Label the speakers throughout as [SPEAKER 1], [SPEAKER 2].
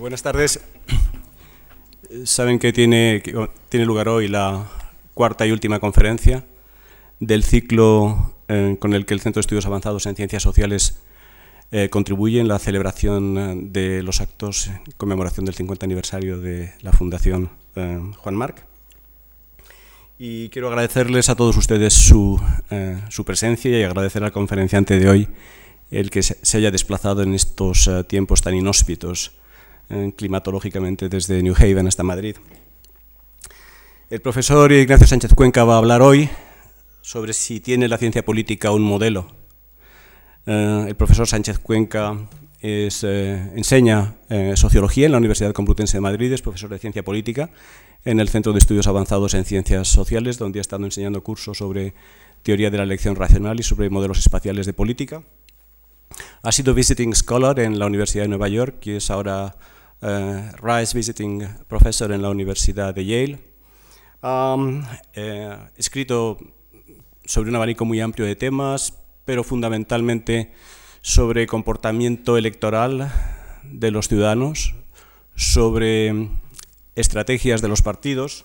[SPEAKER 1] Buenas tardes. Saben que tiene, tiene lugar hoy la cuarta y última conferencia del ciclo eh, con el que el Centro de Estudios Avanzados en Ciencias Sociales eh, contribuye en la celebración eh, de los actos en conmemoración del 50 aniversario de la Fundación Juan Marc. Y quiero agradecerles a todos ustedes su, su, presencia y agradecer al conferenciante de hoy el que se haya desplazado en estos tiempos tan inhóspitos climatológicamente desde New Haven hasta Madrid. El profesor Ignacio Sánchez Cuenca va a hablar hoy sobre si tiene la ciencia política un modelo. Eh, el profesor Sánchez Cuenca eh, enseña eh, sociología en la Universidad Complutense de Madrid, es profesor de ciencia política en el Centro de Estudios Avanzados en Ciencias Sociales, donde ha estado enseñando cursos sobre teoría de la elección racional y sobre modelos espaciales de política. Ha sido visiting scholar en la Universidad de Nueva York y es ahora Rice Visiting Professor en la Universidad de Yale. Ha escrito sobre un abanico muy amplio de temas, pero fundamentalmente sobre comportamiento electoral de los ciudadanos, sobre estrategias de los partidos,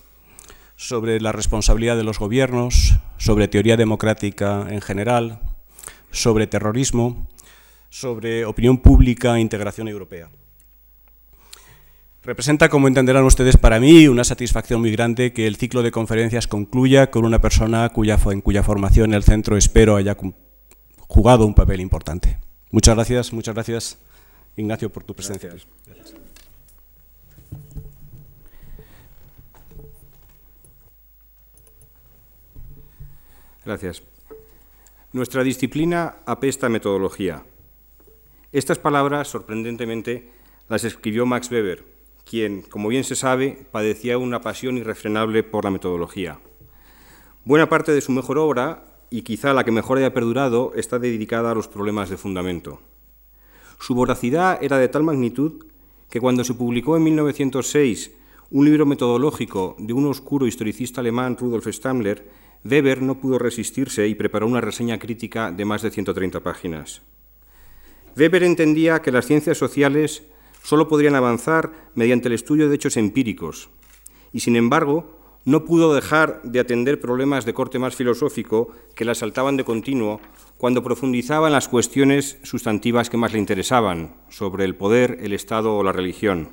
[SPEAKER 1] sobre la responsabilidad de los gobiernos, sobre teoría democrática en general, sobre terrorismo, sobre opinión pública e integración europea. Representa, como entenderán ustedes, para mí una satisfacción muy grande que el ciclo de conferencias concluya con una persona cuya, en cuya formación el centro espero haya jugado un papel importante. Muchas gracias, muchas gracias, Ignacio, por tu presencia.
[SPEAKER 2] Gracias. Nuestra disciplina apesta metodología. Estas palabras, sorprendentemente, las escribió Max Weber, quien, como bien se sabe, padecía una pasión irrefrenable por la metodología. Buena parte de su mejor obra, y quizá la que mejor haya perdurado, está dedicada a los problemas de fundamento. Su voracidad era de tal magnitud que cuando se publicó en 1906 un libro metodológico de un oscuro historicista alemán, Rudolf Stammler, Weber no pudo resistirse y preparó una reseña crítica de más de 130 páginas. Weber entendía que las ciencias sociales solo podrían avanzar mediante el estudio de hechos empíricos. Y sin embargo, no pudo dejar de atender problemas de corte más filosófico que la saltaban de continuo cuando profundizaba en las cuestiones sustantivas que más le interesaban, sobre el poder, el Estado o la religión.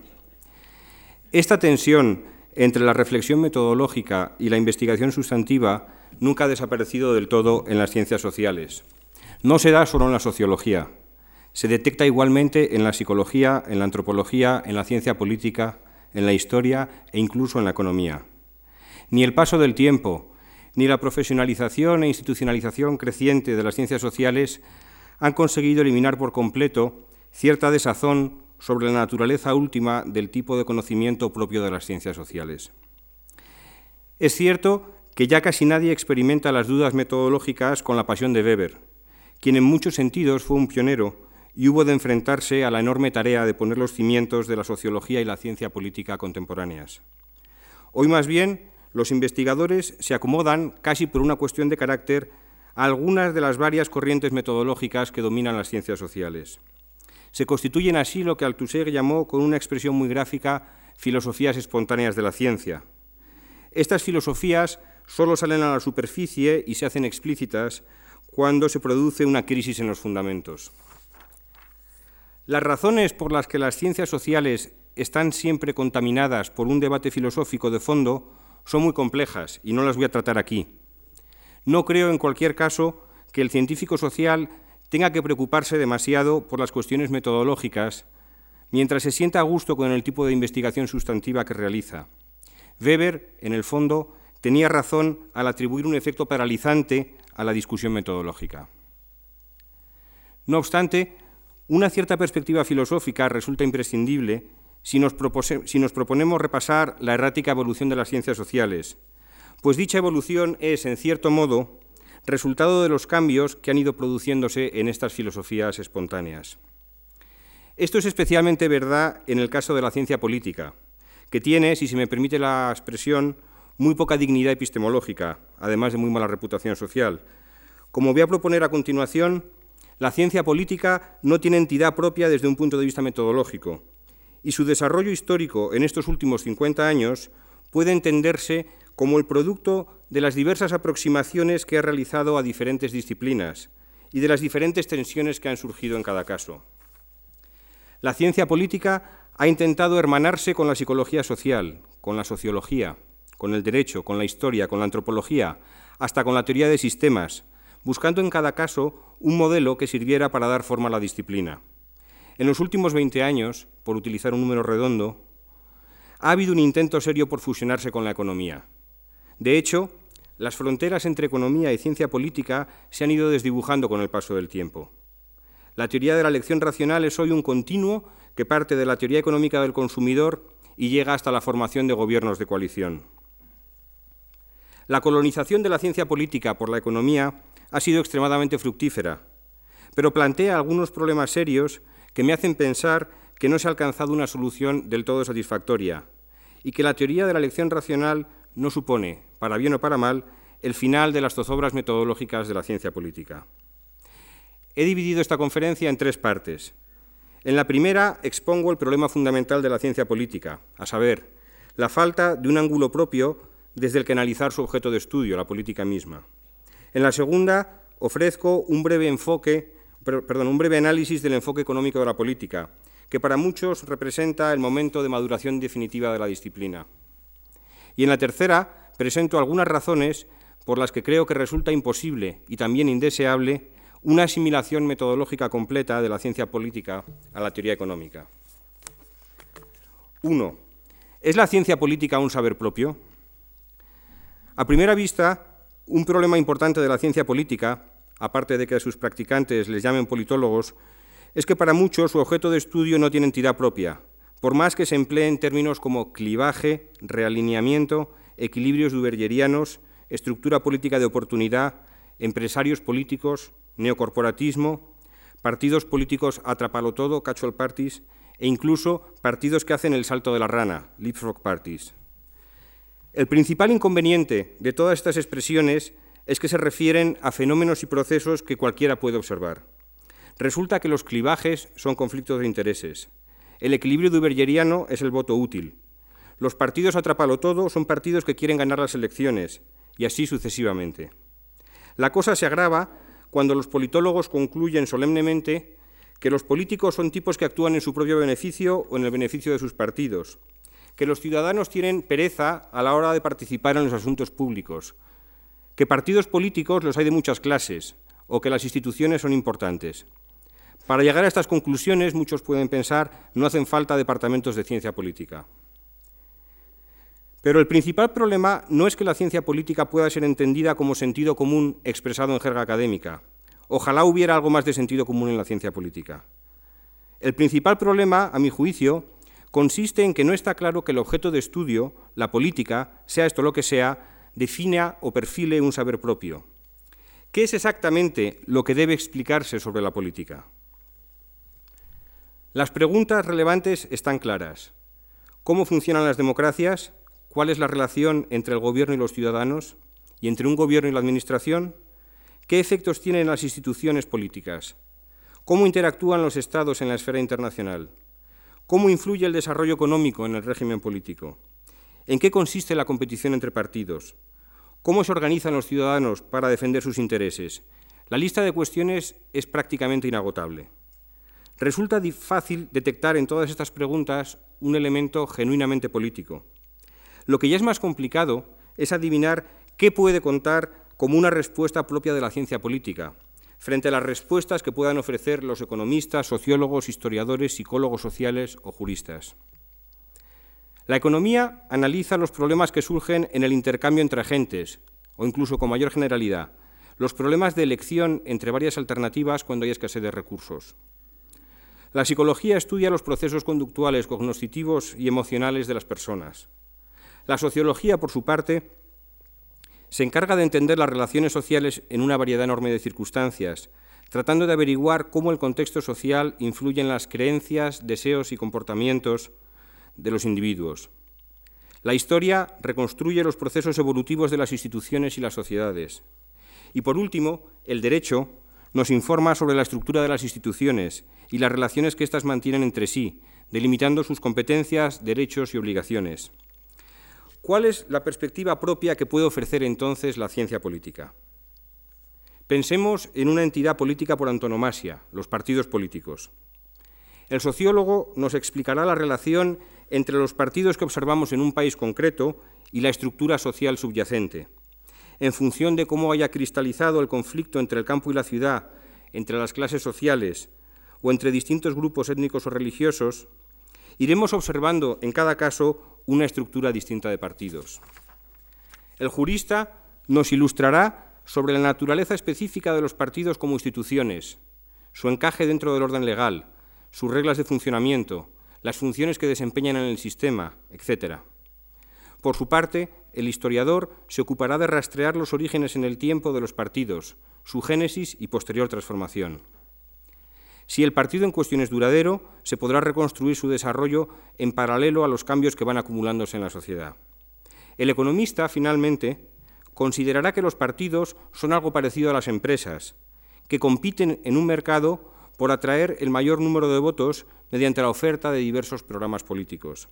[SPEAKER 2] Esta tensión entre la reflexión metodológica y la investigación sustantiva nunca ha desaparecido del todo en las ciencias sociales. No se da solo en la sociología se detecta igualmente en la psicología, en la antropología, en la ciencia política, en la historia e incluso en la economía. Ni el paso del tiempo, ni la profesionalización e institucionalización creciente de las ciencias sociales han conseguido eliminar por completo cierta desazón sobre la naturaleza última del tipo de conocimiento propio de las ciencias sociales. Es cierto que ya casi nadie experimenta las dudas metodológicas con la pasión de Weber, quien en muchos sentidos fue un pionero y hubo de enfrentarse a la enorme tarea de poner los cimientos de la sociología y la ciencia política contemporáneas. Hoy más bien los investigadores se acomodan, casi por una cuestión de carácter, a algunas de las varias corrientes metodológicas que dominan las ciencias sociales. Se constituyen así lo que Althusser llamó, con una expresión muy gráfica, filosofías espontáneas de la ciencia. Estas filosofías solo salen a la superficie y se hacen explícitas cuando se produce una crisis en los fundamentos. Las razones por las que las ciencias sociales están siempre contaminadas por un debate filosófico de fondo son muy complejas y no las voy a tratar aquí. No creo, en cualquier caso, que el científico social tenga que preocuparse demasiado por las cuestiones metodológicas mientras se sienta a gusto con el tipo de investigación sustantiva que realiza. Weber, en el fondo, tenía razón al atribuir un efecto paralizante a la discusión metodológica. No obstante, una cierta perspectiva filosófica resulta imprescindible si nos, proponemos repasar la errática evolución de las ciencias sociales, pues dicha evolución es, en cierto modo, resultado de los cambios que han ido produciéndose en estas filosofías espontáneas. Esto es especialmente verdad en el caso de la ciencia política, que tiene, si se me permite la expresión, muy poca dignidad epistemológica, además de muy mala reputación social. Como voy a proponer a continuación, la ciencia política no tiene entidad propia desde un punto de vista metodológico y su desarrollo histórico en estos últimos 50 años puede entenderse como el producto de las diversas aproximaciones que ha realizado a diferentes disciplinas y de las diferentes tensiones que han surgido en cada caso. La ciencia política ha intentado hermanarse con la psicología social, con la sociología, con el derecho, con la historia, con la antropología, hasta con la teoría de sistemas, buscando en cada caso un modelo que sirviera para dar forma a la disciplina. En los últimos 20 años, por utilizar un número redondo, ha habido un intento serio por fusionarse con la economía. De hecho, las fronteras entre economía y ciencia política se han ido desdibujando con el paso del tiempo. La teoría de la elección racional es hoy un continuo que parte de la teoría económica del consumidor y llega hasta la formación de gobiernos de coalición. La colonización de la ciencia política por la economía ha sido extremadamente fructífera, pero plantea algunos problemas serios que me hacen pensar que no se ha alcanzado una solución del todo satisfactoria y que la teoría de la elección racional no supone, para bien o para mal, el final de las zozobras metodológicas de la ciencia política. He dividido esta conferencia en tres partes. En la primera expongo el problema fundamental de la ciencia política, a saber, la falta de un ángulo propio desde el que analizar su objeto de estudio, la política misma. En la segunda ofrezco un breve enfoque, perdón, un breve análisis del enfoque económico de la política, que para muchos representa el momento de maduración definitiva de la disciplina. Y en la tercera presento algunas razones por las que creo que resulta imposible y también indeseable una asimilación metodológica completa de la ciencia política a la teoría económica. 1. ¿Es la ciencia política un saber propio? A primera vista, un problema importante de la ciencia política, aparte de que a sus practicantes les llamen politólogos, es que para muchos su objeto de estudio no tiene entidad propia, por más que se empleen términos como clivaje, realineamiento, equilibrios duvergerianos, estructura política de oportunidad, empresarios políticos, neocorporatismo, partidos políticos atrapalo todo, catch parties, e incluso partidos que hacen el salto de la rana, leapfrog parties. El principal inconveniente de todas estas expresiones es que se refieren a fenómenos y procesos que cualquiera puede observar. Resulta que los clivajes son conflictos de intereses, el equilibrio duvergeriano es el voto útil. Los partidos atrapalo todo son partidos que quieren ganar las elecciones, y así sucesivamente. La cosa se agrava cuando los politólogos concluyen solemnemente que los políticos son tipos que actúan en su propio beneficio o en el beneficio de sus partidos, que los ciudadanos tienen pereza a la hora de participar en los asuntos públicos, que partidos políticos los hay de muchas clases o que las instituciones son importantes. Para llegar a estas conclusiones, muchos pueden pensar, no hacen falta departamentos de ciencia política. Pero el principal problema no es que la ciencia política pueda ser entendida como sentido común expresado en jerga académica. Ojalá hubiera algo más de sentido común en la ciencia política. El principal problema, a mi juicio, consiste en que no está claro que el objeto de estudio, la política, sea esto lo que sea, defina o perfile un saber propio. ¿Qué es exactamente lo que debe explicarse sobre la política? Las preguntas relevantes están claras. ¿Cómo funcionan las democracias? ¿Cuál es la relación entre el gobierno y los ciudadanos? ¿Y entre un gobierno y la administración? ¿Qué efectos tienen las instituciones políticas? ¿Cómo interactúan los estados en la esfera internacional? ¿Cómo influye el desarrollo económico en el régimen político? ¿En qué consiste la competición entre partidos? ¿Cómo se organizan los ciudadanos para defender sus intereses? La lista de cuestiones es prácticamente inagotable. Resulta fácil detectar en todas estas preguntas un elemento genuinamente político. Lo que ya es más complicado es adivinar qué puede contar como una respuesta propia de la ciencia política, frente a las respuestas que puedan ofrecer los economistas, sociólogos, historiadores, psicólogos sociales o juristas. La economía analiza los problemas que surgen en el intercambio entre agentes, o incluso con mayor generalidad, los problemas de elección entre varias alternativas cuando hay escasez de recursos. La psicología estudia los procesos conductuales, cognitivos y emocionales de las personas. La sociología, por su parte, se encarga de entender las relaciones sociales en una variedad enorme de circunstancias, tratando de averiguar cómo el contexto social influye en las creencias, deseos y comportamientos de los individuos. La historia reconstruye los procesos evolutivos de las instituciones y las sociedades. Y por último, el derecho nos informa sobre la estructura de las instituciones y las relaciones que éstas mantienen entre sí, delimitando sus competencias, derechos y obligaciones. ¿Cuál es la perspectiva propia que puede ofrecer entonces la ciencia política? Pensemos en una entidad política por antonomasia, los partidos políticos. El sociólogo nos explicará la relación entre los partidos que observamos en un país concreto y la estructura social subyacente. En función de cómo haya cristalizado el conflicto entre el campo y la ciudad, entre las clases sociales o entre distintos grupos étnicos o religiosos, iremos observando en cada caso una estructura distinta de partidos. El jurista nos ilustrará sobre la naturaleza específica de los partidos como instituciones, su encaje dentro del orden legal, sus reglas de funcionamiento, las funciones que desempeñan en el sistema, etc. Por su parte, el historiador se ocupará de rastrear los orígenes en el tiempo de los partidos, su génesis y posterior transformación. Si el partido en cuestión es duradero, se podrá reconstruir su desarrollo en paralelo a los cambios que van acumulándose en la sociedad. El economista, finalmente, considerará que los partidos son algo parecido a las empresas, que compiten en un mercado por atraer el mayor número de votos mediante la oferta de diversos programas políticos.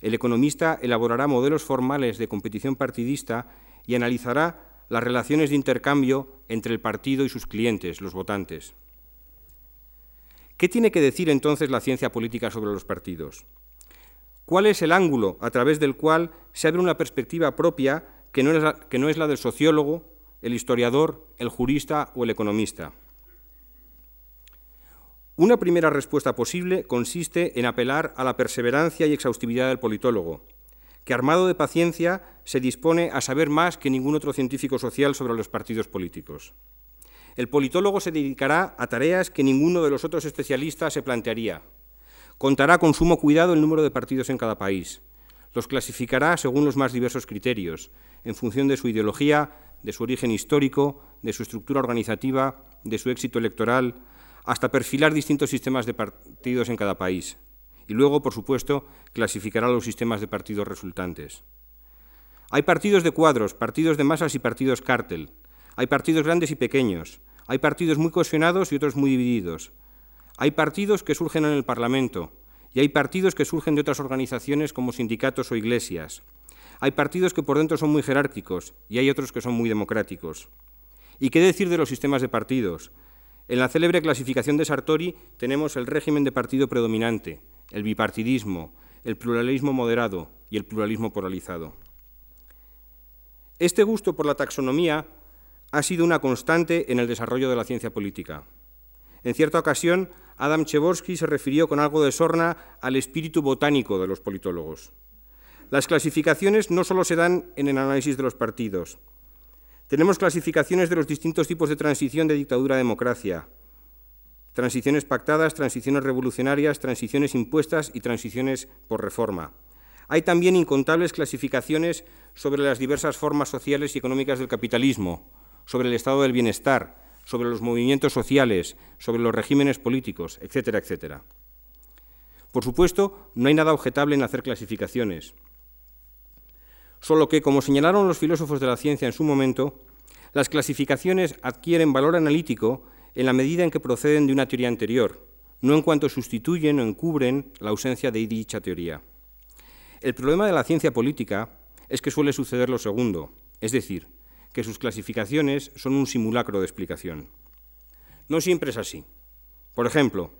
[SPEAKER 2] El economista elaborará modelos formales de competición partidista y analizará las relaciones de intercambio entre el partido y sus clientes, los votantes. ¿Qué tiene que decir entonces la ciencia política sobre los partidos? ¿Cuál es el ángulo a través del cual se abre una perspectiva propia que no es la, del sociólogo, el historiador, el jurista o el economista? Una primera respuesta posible consiste en apelar a la perseverancia y exhaustividad del politólogo, que armado de paciencia se dispone a saber más que ningún otro científico social sobre los partidos políticos. El politólogo se dedicará a tareas que ninguno de los otros especialistas se plantearía. Contará con sumo cuidado el número de partidos en cada país. Los clasificará según los más diversos criterios, en función de su ideología, de su origen histórico, de su estructura organizativa, de su éxito electoral, hasta perfilar distintos sistemas de partidos en cada país. Y luego, por supuesto, clasificará los sistemas de partidos resultantes. Hay partidos de cuadros, partidos de masas y partidos cártel. Hay partidos grandes y pequeños. Hay partidos muy cohesionados y otros muy divididos. Hay partidos que surgen en el Parlamento y hay partidos que surgen de otras organizaciones como sindicatos o iglesias. Hay partidos que por dentro son muy jerárquicos y hay otros que son muy democráticos. ¿Y qué decir de los sistemas de partidos? En la célebre clasificación de Sartori tenemos el régimen de partido predominante, el bipartidismo, el pluralismo moderado y el pluralismo polarizado. Este gusto por la taxonomía ha sido una constante en el desarrollo de la ciencia política. En cierta ocasión, Adam Cheborsky se refirió con algo de sorna al espíritu botánico de los politólogos. Las clasificaciones no solo se dan en el análisis de los partidos. Tenemos clasificaciones de los distintos tipos de transición de dictadura a democracia. Transiciones pactadas, transiciones revolucionarias, transiciones impuestas y transiciones por reforma. Hay también incontables clasificaciones sobre las diversas formas sociales y económicas del capitalismo, sobre el estado del bienestar, sobre los movimientos sociales, sobre los regímenes políticos, etcétera, etcétera. Por supuesto, no hay nada objetable en hacer clasificaciones. Solo que, como señalaron los filósofos de la ciencia en su momento, las clasificaciones adquieren valor analítico en la medida en que proceden de una teoría anterior, no en cuanto sustituyen o encubren la ausencia de dicha teoría. El problema de la ciencia política es que suele suceder lo segundo, es decir, que sus clasificaciones son un simulacro de explicación. No siempre es así. Por ejemplo,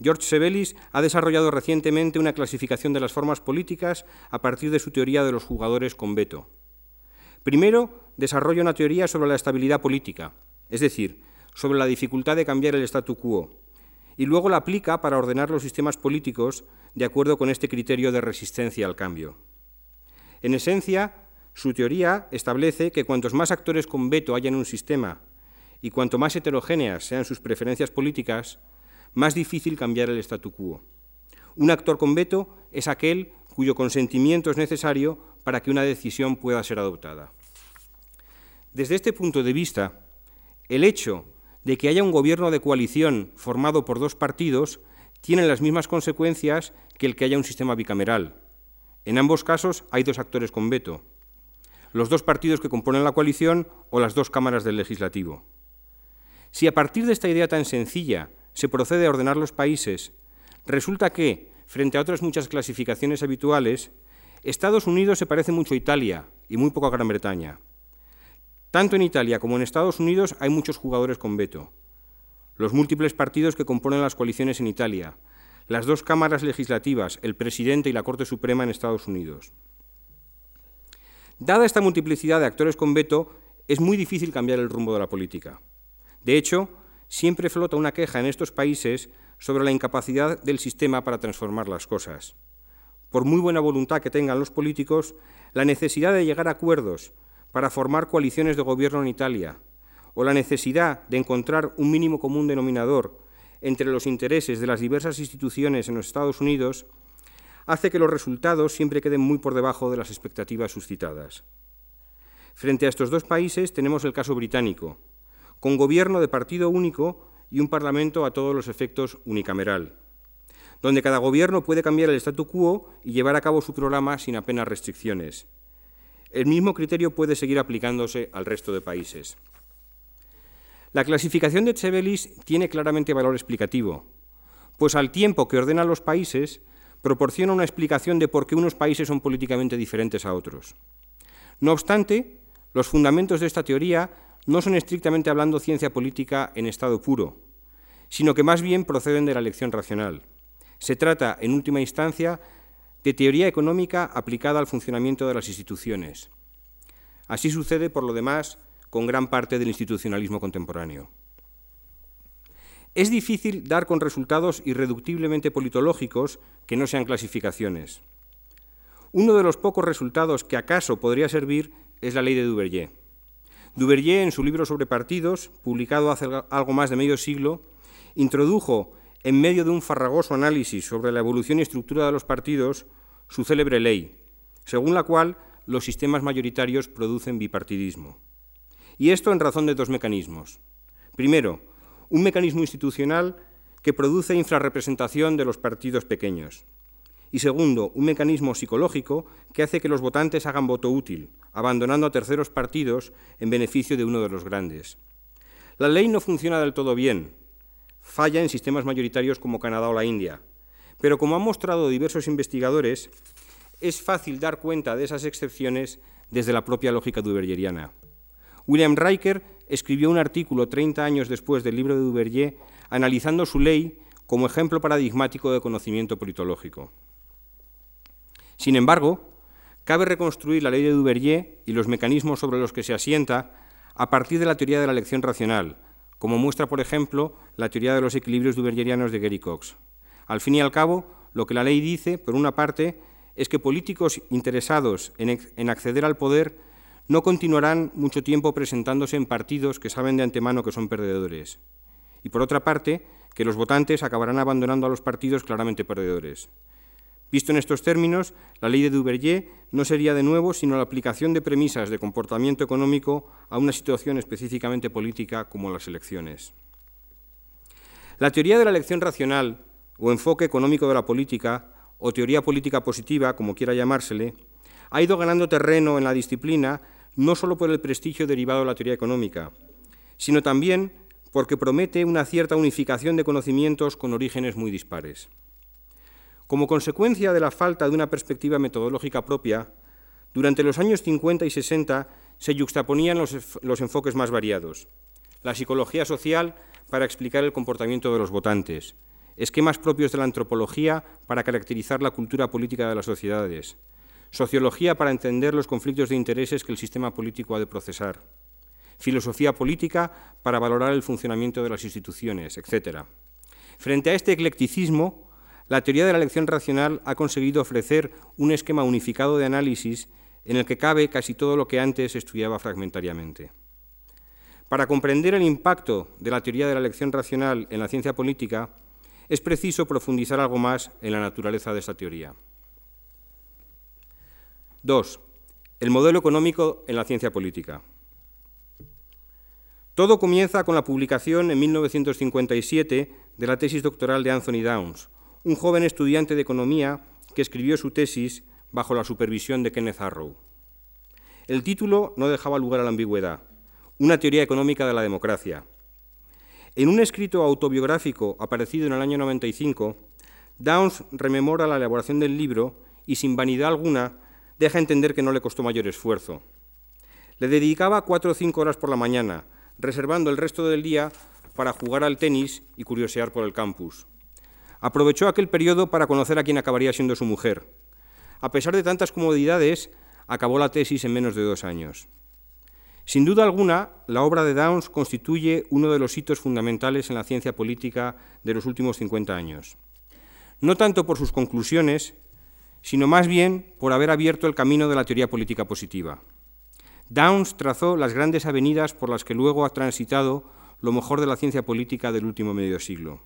[SPEAKER 2] George Sebelis ha desarrollado recientemente una clasificación de las formas políticas a partir de su teoría de los jugadores con veto. Primero, desarrolla una teoría sobre la estabilidad política, es decir, sobre la dificultad de cambiar el statu quo, y luego la aplica para ordenar los sistemas políticos de acuerdo con este criterio de resistencia al cambio. En esencia, su teoría establece que cuantos más actores con veto haya en un sistema y cuanto más heterogéneas sean sus preferencias políticas, más difícil cambiar el statu quo. Un actor con veto es aquel cuyo consentimiento es necesario para que una decisión pueda ser adoptada. Desde este punto de vista, el hecho de que haya un gobierno de coalición formado por dos partidos tiene las mismas consecuencias que el que haya un sistema bicameral. En ambos casos hay dos actores con veto los dos partidos que componen la coalición o las dos cámaras del legislativo. Si a partir de esta idea tan sencilla se procede a ordenar los países, resulta que, frente a otras muchas clasificaciones habituales, Estados Unidos se parece mucho a Italia y muy poco a Gran Bretaña. Tanto en Italia como en Estados Unidos hay muchos jugadores con veto. Los múltiples partidos que componen las coaliciones en Italia, las dos cámaras legislativas, el presidente y la Corte Suprema en Estados Unidos. Dada esta multiplicidad de actores con veto, es muy difícil cambiar el rumbo de la política. De hecho, siempre flota una queja en estos países sobre la incapacidad del sistema para transformar las cosas. Por muy buena voluntad que tengan los políticos, la necesidad de llegar a acuerdos para formar coaliciones de gobierno en Italia, o la necesidad de encontrar un mínimo común denominador entre los intereses de las diversas instituciones en los Estados Unidos, hace que los resultados siempre queden muy por debajo de las expectativas suscitadas. Frente a estos dos países tenemos el caso británico, con gobierno de partido único y un parlamento a todos los efectos unicameral, donde cada gobierno puede cambiar el statu quo y llevar a cabo su programa sin apenas restricciones. El mismo criterio puede seguir aplicándose al resto de países. La clasificación de Chevelis tiene claramente valor explicativo, pues al tiempo que ordena los países, proporciona una explicación de por qué unos países son políticamente diferentes a otros. No obstante, los fundamentos de esta teoría no son estrictamente hablando ciencia política en estado puro, sino que más bien proceden de la elección racional. Se trata, en última instancia, de teoría económica aplicada al funcionamiento de las instituciones. Así sucede, por lo demás, con gran parte del institucionalismo contemporáneo. Es difícil dar con resultados irreductiblemente politológicos que no sean clasificaciones. Uno de los pocos resultados que acaso podría servir es la ley de Duverger. Duverger, en su libro sobre partidos, publicado hace algo más de medio siglo, introdujo, en medio de un farragoso análisis sobre la evolución y estructura de los partidos, su célebre ley, según la cual los sistemas mayoritarios producen bipartidismo. Y esto en razón de dos mecanismos. Primero, un mecanismo institucional que produce infrarrepresentación de los partidos pequeños. Y segundo, un mecanismo psicológico que hace que los votantes hagan voto útil, abandonando a terceros partidos en beneficio de uno de los grandes. La ley no funciona del todo bien, falla en sistemas mayoritarios como Canadá o la India, pero como han mostrado diversos investigadores, es fácil dar cuenta de esas excepciones desde la propia lógica duvergeriana. William Riker escribió un artículo 30 años después del libro de Duverger analizando su ley como ejemplo paradigmático de conocimiento politológico. Sin embargo, cabe reconstruir la ley de Duverger y los mecanismos sobre los que se asienta a partir de la teoría de la elección racional, como muestra, por ejemplo, la teoría de los equilibrios duvergerianos de Gary Cox. Al fin y al cabo, lo que la ley dice, por una parte, es que políticos interesados en, en acceder al poder no continuarán mucho tiempo presentándose en partidos que saben de antemano que son perdedores. Y por otra parte, que los votantes acabarán abandonando a los partidos claramente perdedores. Visto en estos términos, la ley de Duverger no sería de nuevo sino la aplicación de premisas de comportamiento económico a una situación específicamente política como las elecciones. La teoría de la elección racional o enfoque económico de la política o teoría política positiva, como quiera llamársele, ha ido ganando terreno en la disciplina no solo por el prestigio derivado de la teoría económica, sino también porque promete una cierta unificación de conocimientos con orígenes muy dispares. Como consecuencia de la falta de una perspectiva metodológica propia, durante los años 50 y 60 se yuxtaponían los, enfoques más variados. La psicología social para explicar el comportamiento de los votantes, esquemas propios de la antropología para caracterizar la cultura política de las sociedades, sociología para entender los conflictos de intereses que el sistema político ha de procesar, filosofía política para valorar el funcionamiento de las instituciones, etc. Frente a este eclecticismo, la teoría de la elección racional ha conseguido ofrecer un esquema unificado de análisis en el que cabe casi todo lo que antes estudiaba fragmentariamente. Para comprender el impacto de la teoría de la elección racional en la ciencia política, es preciso profundizar algo más en la naturaleza de esta teoría. 2. El modelo económico en la ciencia política. Todo comienza con la publicación en 1957 de la tesis doctoral de Anthony Downs, un joven estudiante de economía que escribió su tesis bajo la supervisión de Kenneth Arrow. El título no dejaba lugar a la ambigüedad, una teoría económica de la democracia. En un escrito autobiográfico aparecido en el año 95, Downs rememora la elaboración del libro y sin vanidad alguna deja entender que no le costó mayor esfuerzo. Le dedicaba cuatro o cinco horas por la mañana, reservando el resto del día para jugar al tenis y curiosear por el campus. Aprovechó aquel periodo para conocer a quien acabaría siendo su mujer. A pesar de tantas comodidades, acabó la tesis en menos de dos años. Sin duda alguna, la obra de Downs constituye uno de los hitos fundamentales en la ciencia política de los últimos 50 años. No tanto por sus conclusiones, sino más bien por haber abierto el camino de la teoría política positiva. Downs trazó las grandes avenidas por las que luego ha transitado lo mejor de la ciencia política del último medio siglo.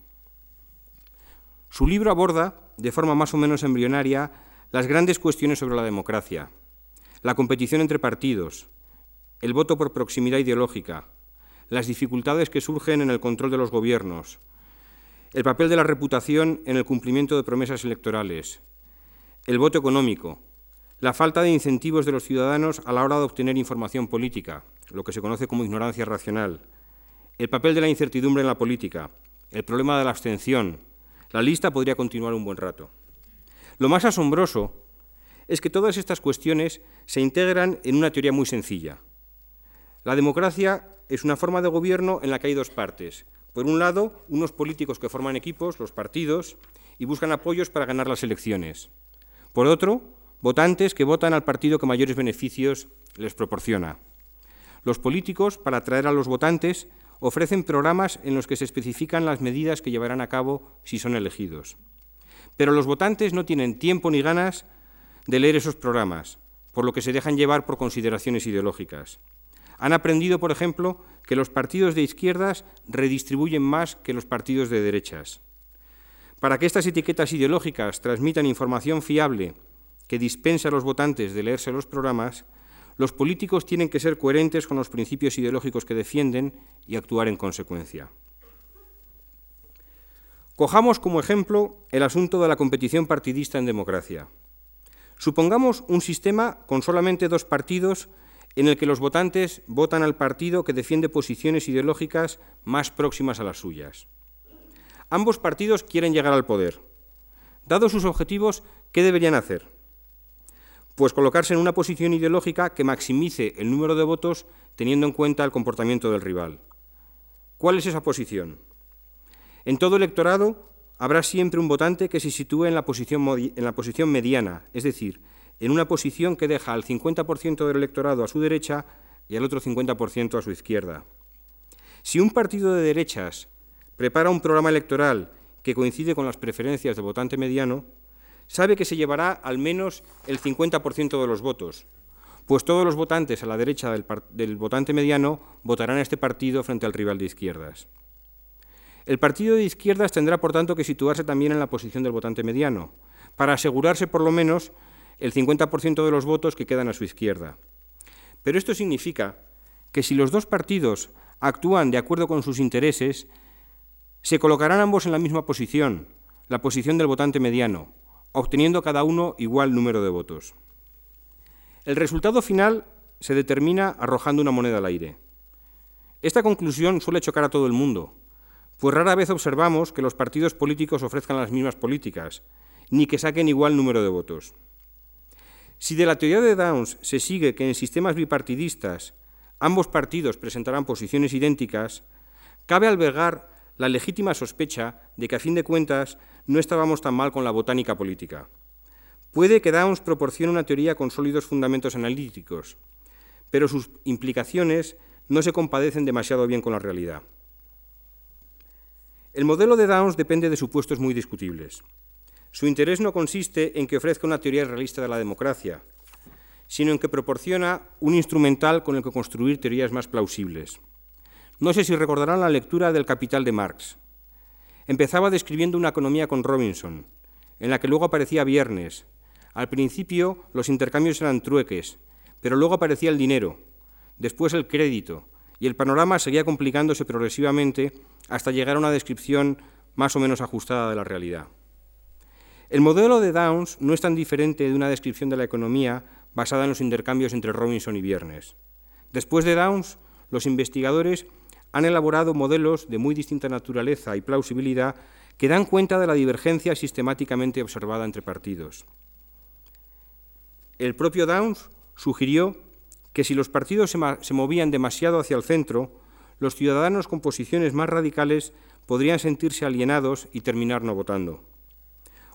[SPEAKER 2] Su libro aborda, de forma más o menos embrionaria, las grandes cuestiones sobre la democracia, la competición entre partidos, el voto por proximidad ideológica, las dificultades que surgen en el control de los gobiernos, el papel de la reputación en el cumplimiento de promesas electorales, el voto económico, la falta de incentivos de los ciudadanos a la hora de obtener información política, lo que se conoce como ignorancia racional, el papel de la incertidumbre en la política, el problema de la abstención. La lista podría continuar un buen rato. Lo más asombroso es que todas estas cuestiones se integran en una teoría muy sencilla. La democracia es una forma de gobierno en la que hay dos partes. Por un lado, unos políticos que forman equipos, los partidos, y buscan apoyos para ganar las elecciones. Por otro, votantes que votan al partido que mayores beneficios les proporciona. Los políticos, para atraer a los votantes, ofrecen programas en los que se especifican las medidas que llevarán a cabo si son elegidos. Pero los votantes no tienen tiempo ni ganas de leer esos programas, por lo que se dejan llevar por consideraciones ideológicas. Han aprendido, por ejemplo, que los partidos de izquierdas redistribuyen más que los partidos de derechas. Para que estas etiquetas ideológicas transmitan información fiable que dispense a los votantes de leerse los programas, los políticos tienen que ser coherentes con los principios ideológicos que defienden y actuar en consecuencia. Cojamos como ejemplo el asunto de la competición partidista en democracia. Supongamos un sistema con solamente dos partidos en el que los votantes votan al partido que defiende posiciones ideológicas más próximas a las suyas. Ambos partidos quieren llegar al poder. Dados sus objetivos, ¿qué deberían hacer? Pues colocarse en una posición ideológica que maximice el número de votos teniendo en cuenta el comportamiento del rival. ¿Cuál es esa posición? En todo electorado habrá siempre un votante que se sitúe en la posición, en la posición mediana, es decir, en una posición que deja al 50% del electorado a su derecha y al otro 50% a su izquierda. Si un partido de derechas prepara un programa electoral que coincide con las preferencias del votante mediano, sabe que se llevará al menos el 50% de los votos, pues todos los votantes a la derecha del, del, votante mediano votarán a este partido frente al rival de izquierdas. El partido de izquierdas tendrá, por tanto, que situarse también en la posición del votante mediano, para asegurarse, por lo menos, el 50% de los votos que quedan a su izquierda. Pero esto significa que si los dos partidos actúan de acuerdo con sus intereses, se colocarán ambos en la misma posición, la posición del votante mediano, obteniendo cada uno igual número de votos. El resultado final se determina arrojando una moneda al aire. Esta conclusión suele chocar a todo el mundo, pues rara vez observamos que los partidos políticos ofrezcan las mismas políticas, ni que saquen igual número de votos. Si de la teoría de Downs se sigue que en sistemas bipartidistas ambos partidos presentarán posiciones idénticas, cabe albergar la legítima sospecha de que a fin de cuentas no estábamos tan mal con la botánica política. Puede que Downs proporcione una teoría con sólidos fundamentos analíticos, pero sus implicaciones no se compadecen demasiado bien con la realidad. El modelo de Downs depende de supuestos muy discutibles. Su interés no consiste en que ofrezca una teoría realista de la democracia, sino en que proporciona un instrumental con el que construir teorías más plausibles. No sé si recordarán la lectura del Capital de Marx. Empezaba describiendo una economía con Robinson, en la que luego aparecía Viernes. Al principio los intercambios eran trueques, pero luego aparecía el dinero, después el crédito, y el panorama seguía complicándose progresivamente hasta llegar a una descripción más o menos ajustada de la realidad. El modelo de Downs no es tan diferente de una descripción de la economía basada en los intercambios entre Robinson y Viernes. Después de Downs, los investigadores han elaborado modelos de muy distinta naturaleza y plausibilidad que dan cuenta de la divergencia sistemáticamente observada entre partidos. El propio Downs sugirió que si los partidos se, movían demasiado hacia el centro, los ciudadanos con posiciones más radicales podrían sentirse alienados y terminar no votando.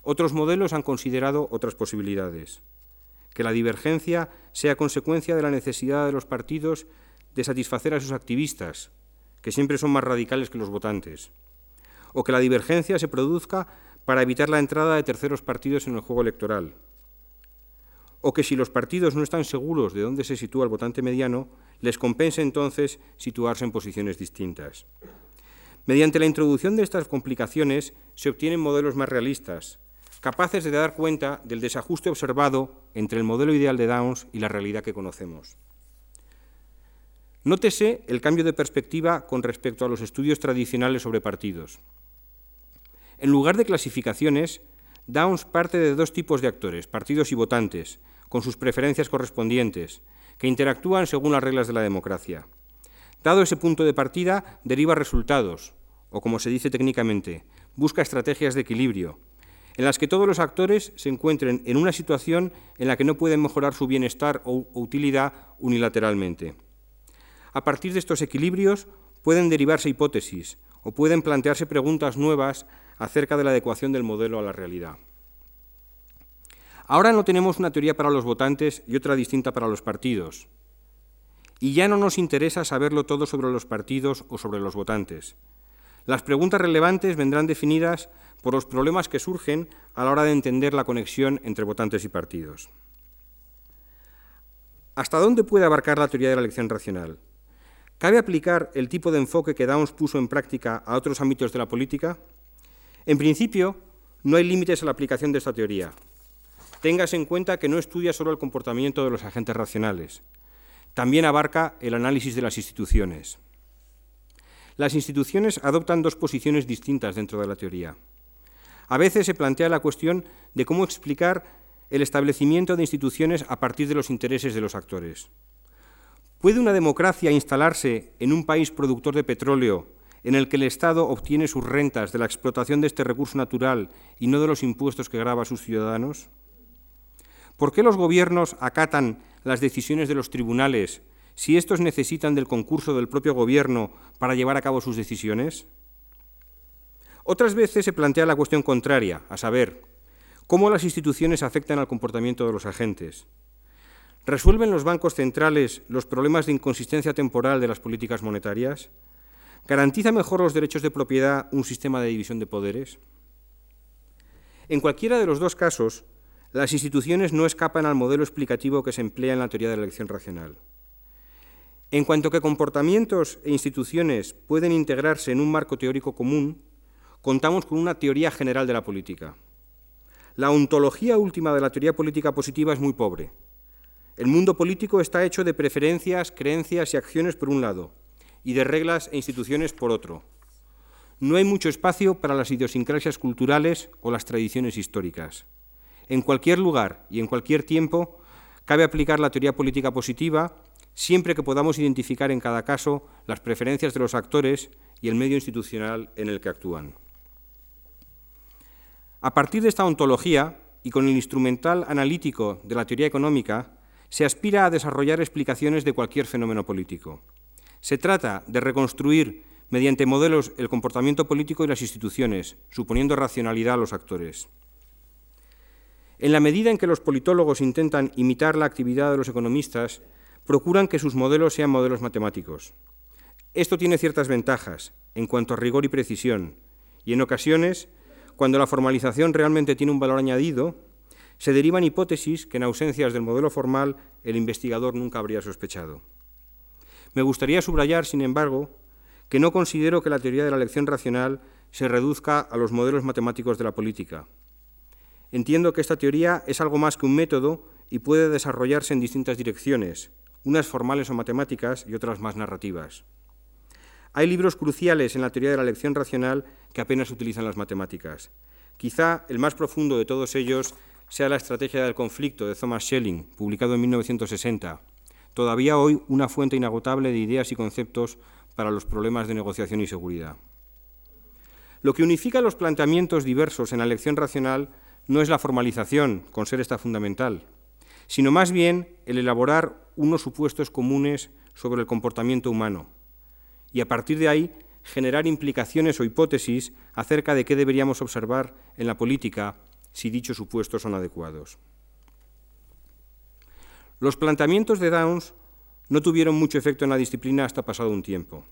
[SPEAKER 2] Otros modelos han considerado otras posibilidades. Que la divergencia sea consecuencia de la necesidad de los partidos de satisfacer a sus activistas, que siempre son más radicales que los votantes. O que la divergencia se produzca para evitar la entrada de terceros partidos en el juego electoral o que si los partidos no están seguros de dónde se sitúa el votante mediano, les compense entonces situarse en posiciones distintas. Mediante la introducción de estas complicaciones se obtienen modelos más realistas, capaces de dar cuenta del desajuste observado entre el modelo ideal de Downs y la realidad que conocemos. Nótese el cambio de perspectiva con respecto a los estudios tradicionales sobre partidos. En lugar de clasificaciones, Downs parte de dos tipos de actores, partidos y votantes, con sus preferencias correspondientes, que interactúan según las reglas de la democracia. Dado ese punto de partida, deriva resultados, o como se dice técnicamente, busca estrategias de equilibrio, en las que todos los actores se encuentren en una situación en la que no pueden mejorar su bienestar o utilidad unilateralmente. A partir de estos equilibrios pueden derivarse hipótesis o pueden plantearse preguntas nuevas acerca de la adecuación del modelo a la realidad. Ahora no tenemos una teoría para los votantes y otra distinta para los partidos. Y ya no nos interesa saberlo todo sobre los partidos o sobre los votantes. Las preguntas relevantes vendrán definidas por los problemas que surgen a la hora de entender la conexión entre votantes y partidos. ¿Hasta dónde puede abarcar la teoría de la elección racional? ¿Cabe aplicar el tipo de enfoque que Downs puso en práctica a otros ámbitos de la política? En principio, no hay límites a la aplicación de esta teoría. Téngase en cuenta que no estudia solo el comportamiento de los agentes racionales, también abarca el análisis de las instituciones. Las instituciones adoptan dos posiciones distintas dentro de la teoría. A veces se plantea la cuestión de cómo explicar el establecimiento de instituciones a partir de los intereses de los actores. ¿Puede una democracia instalarse en un país productor de petróleo en el que el Estado obtiene sus rentas de la explotación de este recurso natural y no de los impuestos que graba a sus ciudadanos? ¿Por qué los gobiernos acatan las decisiones de los tribunales si estos necesitan del concurso del propio gobierno para llevar a cabo sus decisiones? Otras veces se plantea la cuestión contraria, a saber, cómo las instituciones afectan al comportamiento de los agentes. ¿Resuelven los bancos centrales los problemas de inconsistencia temporal de las políticas monetarias? ¿Garantiza mejor los derechos de propiedad un sistema de división de poderes? En cualquiera de los dos casos, las instituciones no escapan al modelo explicativo que se emplea en la teoría de la elección racional. En cuanto que comportamientos e instituciones pueden integrarse en un marco teórico común, contamos con una teoría general de la política. La ontología última de la teoría política positiva es muy pobre. El mundo político está hecho de preferencias, creencias y acciones por un lado, y de reglas e instituciones por otro. No hay mucho espacio para las idiosincrasias culturales o las tradiciones históricas. En cualquier lugar y en cualquier tiempo cabe aplicar la teoría política positiva siempre que podamos identificar en cada caso las preferencias de los actores y el medio institucional en el que actúan. A partir de esta ontología y con el instrumental analítico de la teoría económica, se aspira a desarrollar explicaciones de cualquier fenómeno político. Se trata de reconstruir mediante modelos el comportamiento político y las instituciones, suponiendo racionalidad a los actores. En la medida en que los politólogos intentan imitar la actividad de los economistas, procuran que sus modelos sean modelos matemáticos. Esto tiene ciertas ventajas en cuanto a rigor y precisión, y en ocasiones, cuando la formalización realmente tiene un valor añadido, se derivan hipótesis que en ausencias del modelo formal el investigador nunca habría sospechado. Me gustaría subrayar, sin embargo, que no considero que la teoría de la elección racional se reduzca a los modelos matemáticos de la política. Entiendo que esta teoría es algo más que un método y puede desarrollarse en distintas direcciones, unas formales o matemáticas y otras más narrativas. Hay libros cruciales en la teoría de la elección racional que apenas utilizan las matemáticas. Quizá el más profundo de todos ellos sea La estrategia del conflicto de Thomas Schelling, publicado en 1960, todavía hoy una fuente inagotable de ideas y conceptos para los problemas de negociación y seguridad. Lo que unifica los planteamientos diversos en la elección racional no es la formalización, con ser esta fundamental, sino más bien el elaborar unos supuestos comunes sobre el comportamiento humano y a partir de ahí generar implicaciones o hipótesis acerca de qué deberíamos observar en la política si dichos supuestos son adecuados. Los planteamientos de Downs no tuvieron mucho efecto en la disciplina hasta pasado un tiempo.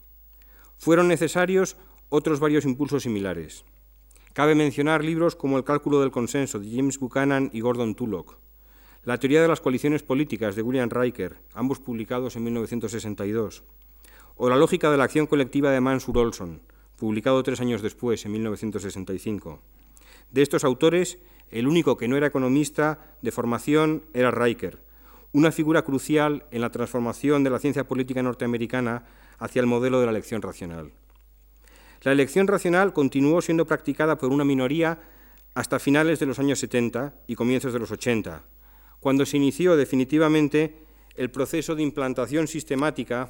[SPEAKER 2] Fueron necesarios otros varios impulsos similares. Cabe mencionar libros como El cálculo del consenso de James Buchanan y Gordon Tullock, La teoría de las coaliciones políticas de William Riker, ambos publicados en 1962, o La lógica de la acción colectiva de Mansur Olson, publicado tres años después, en 1965. De estos autores, el único que no era economista de formación era Riker, una figura crucial en la transformación de la ciencia política norteamericana hacia el modelo de la elección racional. La elección racional continuó siendo practicada por una minoría hasta finales de los años 70 y comienzos de los 80, cuando se inició definitivamente el proceso de implantación sistemática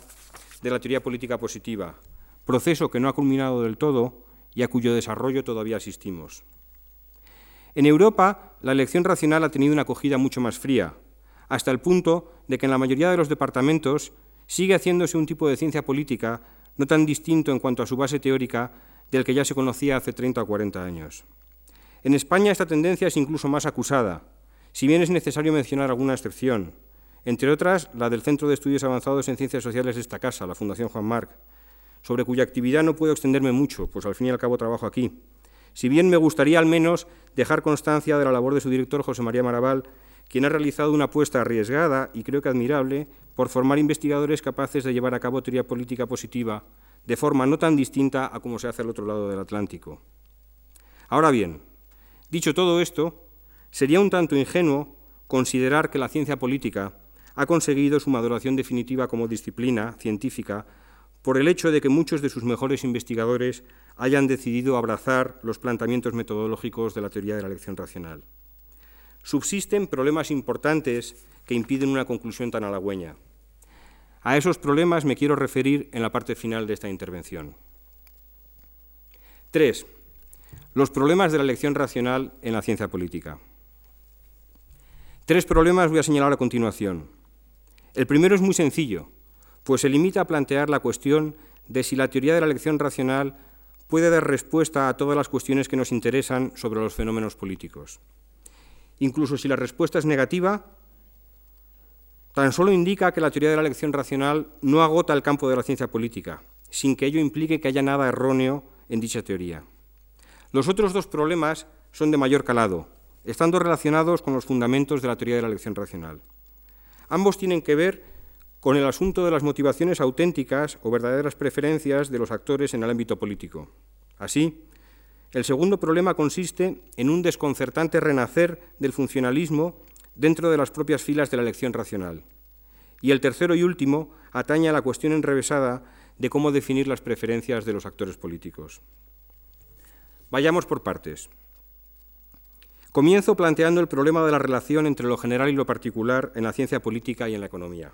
[SPEAKER 2] de la teoría política positiva, proceso que no ha culminado del todo y a cuyo desarrollo todavía asistimos. En Europa, la elección racional ha tenido una acogida mucho más fría, hasta el punto de que en la mayoría de los departamentos sigue haciéndose un tipo de ciencia política no tan distinto en cuanto a su base teórica del que ya se conocía hace 30 o 40 años. En España esta tendencia es incluso más acusada, si bien es necesario mencionar alguna excepción, entre otras la del Centro de Estudios Avanzados en Ciencias Sociales de esta casa, la Fundación Juan Marc, sobre cuya actividad no puedo extenderme mucho, pues al fin y al cabo trabajo aquí. Si bien me gustaría al menos dejar constancia de la labor de su director, José María Maraval, quien ha realizado una apuesta arriesgada y creo que admirable por formar investigadores capaces de llevar a cabo teoría política positiva de forma no tan distinta a como se hace al otro lado del Atlántico. Ahora bien, dicho todo esto, sería un tanto ingenuo considerar que la ciencia política ha conseguido su maduración definitiva como disciplina científica por el hecho de que muchos de sus mejores investigadores hayan decidido abrazar los planteamientos metodológicos de la teoría de la elección racional. Subsisten problemas importantes que impiden una conclusión tan halagüeña. A esos problemas me quiero referir en la parte final de esta intervención. Tres, los problemas de la elección racional en la ciencia política. Tres problemas voy a señalar a continuación. El primero es muy sencillo, pues se limita a plantear la cuestión de si la teoría de la elección racional puede dar respuesta a todas las cuestiones que nos interesan sobre los fenómenos políticos. Incluso si la respuesta es negativa, tan solo indica que la teoría de la elección racional no agota el campo de la ciencia política, sin que ello implique que haya nada erróneo en dicha teoría. Los otros dos problemas son de mayor calado, estando relacionados con los fundamentos de la teoría de la elección racional. Ambos tienen que ver con el asunto de las motivaciones auténticas o verdaderas preferencias de los actores en el ámbito político. Así, el segundo problema consiste en un desconcertante renacer del funcionalismo dentro de las propias filas de la elección racional. Y el tercero y último atañe a la cuestión enrevesada de cómo definir las preferencias de los actores políticos. Vayamos por partes. Comienzo planteando el problema de la relación entre lo general y lo particular en la ciencia política y en la economía.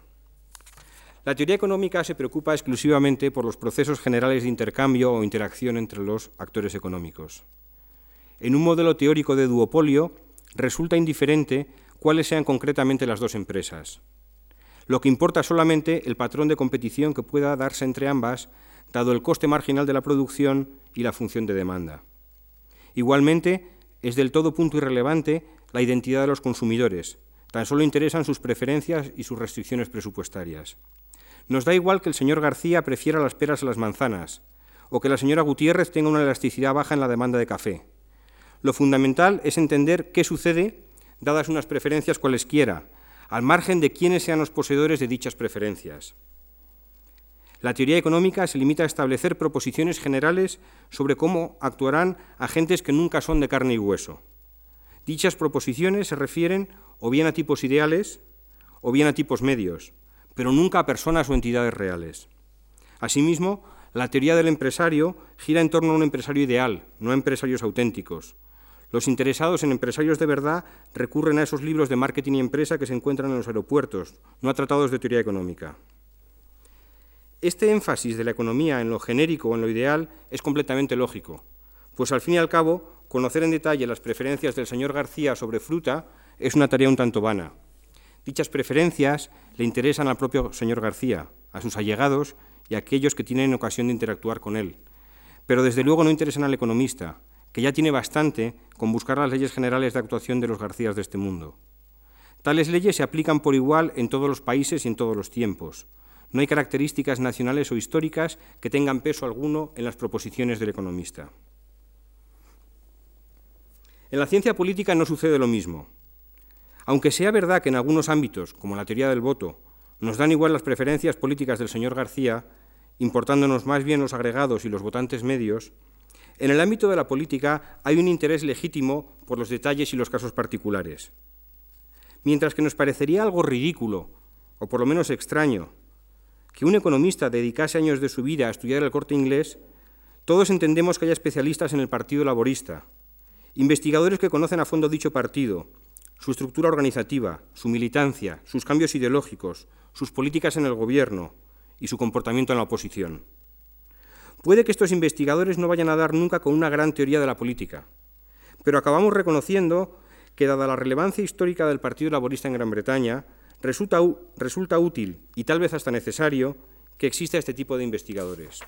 [SPEAKER 2] La teoría económica se preocupa exclusivamente por los procesos generales de intercambio o interacción entre los actores económicos. En un modelo teórico de duopolio, resulta indiferente cuáles sean concretamente las dos empresas. Lo que importa solamente el patrón de competición que pueda darse entre ambas, dado el coste marginal de la producción y la función de demanda. Igualmente, es del todo punto irrelevante la identidad de los consumidores, tan solo interesan sus preferencias y sus restricciones presupuestarias. Nos da igual que el señor García prefiera las peras a las manzanas, o que la señora Gutiérrez tenga una elasticidad baja en la demanda de café. Lo fundamental es entender qué sucede dadas unas preferencias cualesquiera, al margen de quiénes sean los poseedores de dichas preferencias. La teoría económica se limita a establecer proposiciones generales sobre cómo actuarán agentes que nunca son de carne y hueso. Dichas proposiciones se refieren o bien a tipos ideales o bien a tipos medios, pero nunca a personas o entidades reales. Asimismo, la teoría del empresario gira en torno a un empresario ideal, no a empresarios auténticos. Los interesados en empresarios de verdad recurren a esos libros de marketing y empresa que se encuentran en los aeropuertos, no a tratados de teoría económica. Este énfasis de la economía en lo genérico o en lo ideal es completamente lógico, pues al fin y al cabo, conocer en detalle las preferencias del señor García sobre fruta es una tarea un tanto vana. Dichas preferencias le interesan al propio señor García, a sus allegados y a aquellos que tienen ocasión de interactuar con él, pero desde luego no interesan al economista, que ya tiene bastante con buscar las leyes generales de actuación de los Garcías de este mundo. Tales leyes se aplican por igual en todos los países y en todos los tiempos. No hay características nacionales o históricas que tengan peso alguno en las proposiciones del economista. En la ciencia política no sucede lo mismo. Aunque sea verdad que en algunos ámbitos, como la teoría del voto, nos dan igual las preferencias políticas del señor García, importándonos más bien los agregados y los votantes medios, en el ámbito de la política hay un interés legítimo por los detalles y los casos particulares. Mientras que nos parecería algo ridículo, o por lo menos extraño, que un economista dedicase años de su vida a estudiar el corte inglés, todos entendemos que haya especialistas en el Partido Laborista, investigadores que conocen a fondo dicho partido, su estructura organizativa, su militancia, sus cambios ideológicos, sus políticas en el gobierno y su comportamiento en la oposición. Puede que estos investigadores no vayan a dar nunca con una gran teoría de la política, pero acabamos reconociendo que, dada la relevancia histórica del Partido Laborista en Gran Bretaña, resulta, resulta útil y tal vez hasta necesario que exista este tipo de investigadores.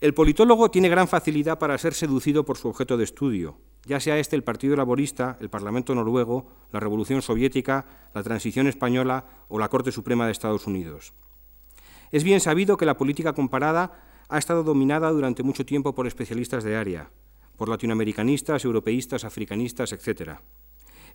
[SPEAKER 2] El politólogo tiene gran facilidad para ser seducido por su objeto de estudio, ya sea este el Partido Laborista, el Parlamento noruego, la Revolución Soviética, la Transición Española o la Corte Suprema de Estados Unidos. Es bien sabido que la política comparada ha estado dominada durante mucho tiempo por especialistas de área, por latinoamericanistas, europeístas, africanistas, etc.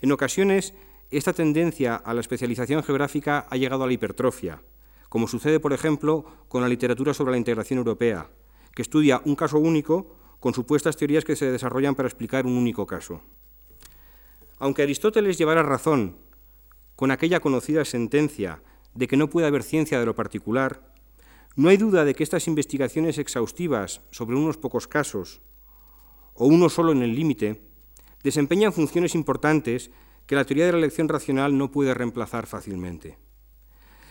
[SPEAKER 2] En ocasiones, esta tendencia a la especialización geográfica ha llegado a la hipertrofia, como sucede, por ejemplo, con la literatura sobre la integración europea, que estudia un caso único con supuestas teorías que se desarrollan para explicar un único caso. Aunque Aristóteles llevara razón con aquella conocida sentencia de que no puede haber ciencia de lo particular, no hay duda de que estas investigaciones exhaustivas sobre unos pocos casos, o uno solo en el límite, desempeñan funciones importantes que la teoría de la elección racional no puede reemplazar fácilmente.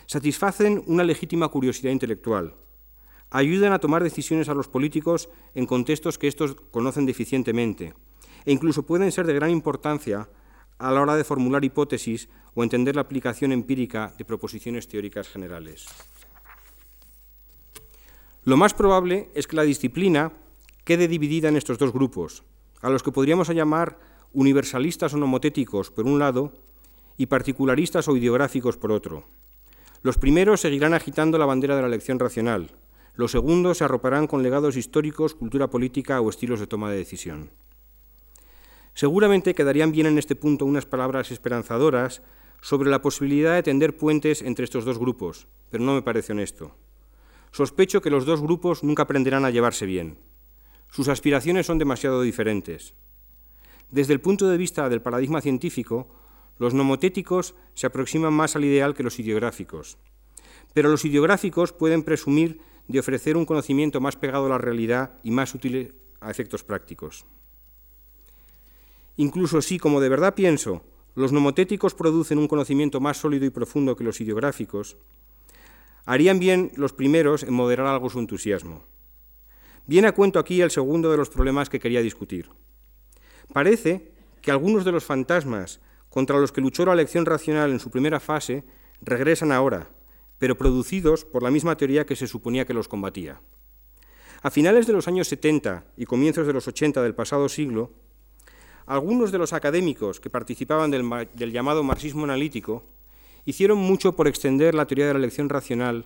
[SPEAKER 2] Satisfacen una legítima curiosidad intelectual, ayudan a tomar decisiones a los políticos en contextos que estos conocen deficientemente, e incluso pueden ser de gran importancia a la hora de formular hipótesis o entender la aplicación empírica de proposiciones teóricas generales. Lo más probable es que la disciplina quede dividida en estos dos grupos, a los que podríamos llamar universalistas o nomotéticos por un lado y particularistas o ideográficos por otro. Los primeros seguirán agitando la bandera de la elección racional, los segundos se arroparán con legados históricos, cultura política o estilos de toma de decisión. Seguramente quedarían bien en este punto unas palabras esperanzadoras sobre la posibilidad de tender puentes entre estos dos grupos, pero no me parece honesto. Sospecho que los dos grupos nunca aprenderán a llevarse bien. Sus aspiraciones son demasiado diferentes. Desde el punto de vista del paradigma científico, los nomotéticos se aproximan más al ideal que los ideográficos, pero los ideográficos pueden presumir de ofrecer un conocimiento más pegado a la realidad y más útil a efectos prácticos. Incluso si, como de verdad pienso, los nomotéticos producen un conocimiento más sólido y profundo que los ideográficos, harían bien los primeros en moderar algo su entusiasmo. Viene a cuento aquí el segundo de los problemas que quería discutir. Parece que algunos de los fantasmas contra los que luchó la elección racional en su primera fase regresan ahora, pero producidos por la misma teoría que se suponía que los combatía. A finales de los años 70 y comienzos de los 80 del pasado siglo, algunos de los académicos que participaban del, llamado marxismo analítico hicieron mucho por extender la teoría de la elección racional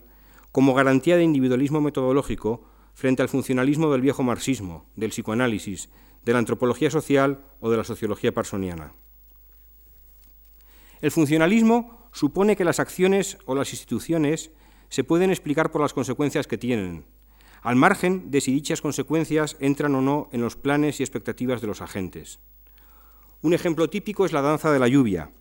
[SPEAKER 2] como garantía de individualismo metodológico frente al funcionalismo del viejo marxismo, del psicoanálisis, de la antropología social o de la sociología parsoniana. El funcionalismo supone que las acciones o las instituciones se pueden explicar por las consecuencias que tienen, al margen de si dichas consecuencias entran o no en los planes y expectativas de los agentes. Un ejemplo típico es la danza de la lluvia,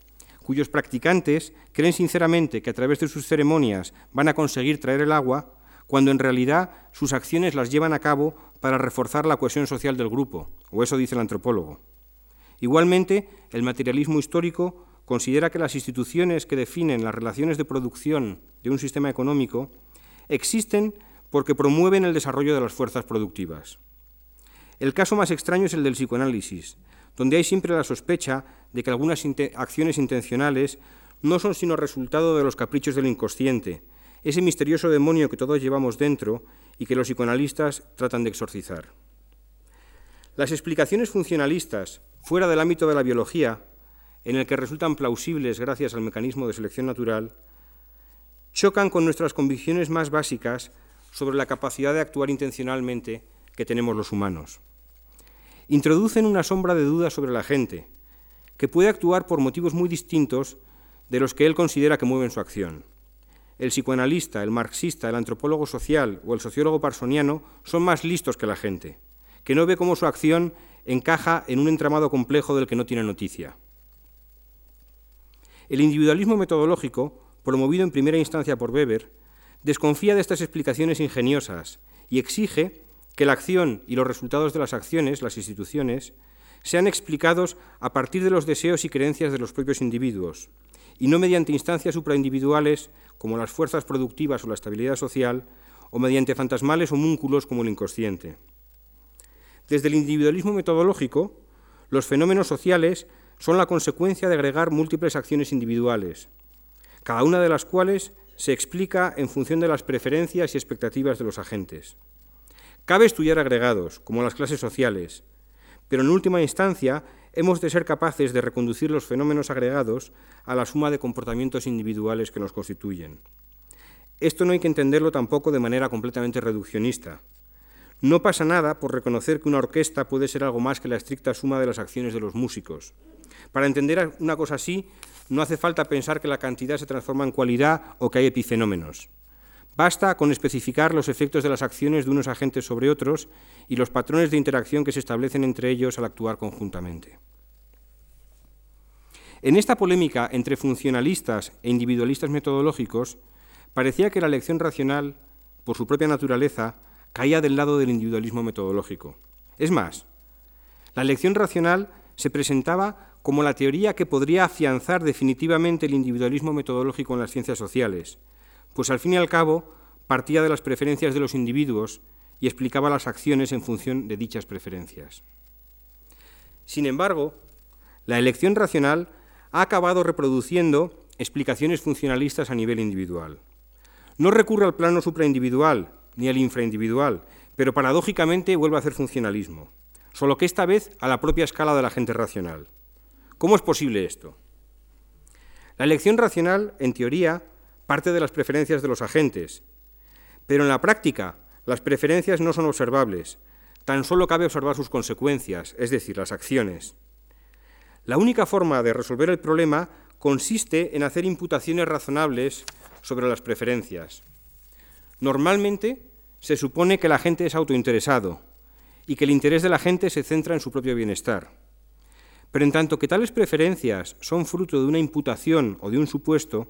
[SPEAKER 2] cuyos practicantes creen sinceramente que a través de sus ceremonias van a conseguir traer el agua, cuando en realidad sus acciones las llevan a cabo para reforzar la cohesión social del grupo, o eso dice el antropólogo. Igualmente, el materialismo histórico considera que las instituciones que definen las relaciones de producción de un sistema económico existen porque promueven el desarrollo de las fuerzas productivas. El caso más extraño es el del psicoanálisis, donde hay siempre la sospecha de que algunas acciones intencionales no son sino resultado de los caprichos del inconsciente, ese misterioso demonio que todos llevamos dentro y que los psicoanalistas tratan de exorcizar. Las explicaciones funcionalistas, fuera del ámbito de la biología, en el que resultan plausibles gracias al mecanismo de selección natural, chocan con nuestras convicciones más básicas sobre la capacidad de actuar intencionalmente que tenemos los humanos. Introducen una sombra de duda sobre la gente, que puede actuar por motivos muy distintos de los que él considera que mueven su acción. El psicoanalista, el marxista, el antropólogo social o el sociólogo parsoniano son más listos que la gente, que no ve cómo su acción encaja en un entramado complejo del que no tiene noticia. El individualismo metodológico, promovido en primera instancia por Weber, desconfía de estas explicaciones ingeniosas y exige que la acción y los resultados de las acciones, las instituciones, sean explicados a partir de los deseos y creencias de los propios individuos, y no mediante instancias supraindividuales como las fuerzas productivas o la estabilidad social, o mediante fantasmales homúnculos como el inconsciente. Desde el individualismo metodológico, los fenómenos sociales son la consecuencia de agregar múltiples acciones individuales, cada una de las cuales se explica en función de las preferencias y expectativas de los agentes. Cabe estudiar agregados, como las clases sociales, pero en última instancia hemos de ser capaces de reconducir los fenómenos agregados a la suma de comportamientos individuales que nos constituyen. Esto no hay que entenderlo tampoco de manera completamente reduccionista. No pasa nada por reconocer que una orquesta puede ser algo más que la estricta suma de las acciones de los músicos. Para entender una cosa así, no hace falta pensar que la cantidad se transforma en cualidad o que hay epifenómenos. Basta con especificar los efectos de las acciones de unos agentes sobre otros y los patrones de interacción que se establecen entre ellos al actuar conjuntamente. En esta polémica entre funcionalistas e individualistas metodológicos, parecía que la elección racional, por su propia naturaleza, caía del lado del individualismo metodológico. Es más, la elección racional se presentaba como la teoría que podría afianzar definitivamente el individualismo metodológico en las ciencias sociales, pues al fin y al cabo partía de las preferencias de los individuos y explicaba las acciones en función de dichas preferencias. Sin embargo, la elección racional ha acabado reproduciendo explicaciones funcionalistas a nivel individual. No recurre al plano supraindividual ni al infraindividual, pero paradójicamente vuelve a hacer funcionalismo, solo que esta vez a la propia escala de la gente racional. ¿Cómo es posible esto? La elección racional, en teoría, parte de las preferencias de los agentes, pero en la práctica las preferencias no son observables, tan solo cabe observar sus consecuencias, es decir, las acciones. La única forma de resolver el problema consiste en hacer imputaciones razonables sobre las preferencias. Normalmente se supone que la gente es autointeresado y que el interés de la gente se centra en su propio bienestar. Pero en tanto que tales preferencias son fruto de una imputación o de un supuesto,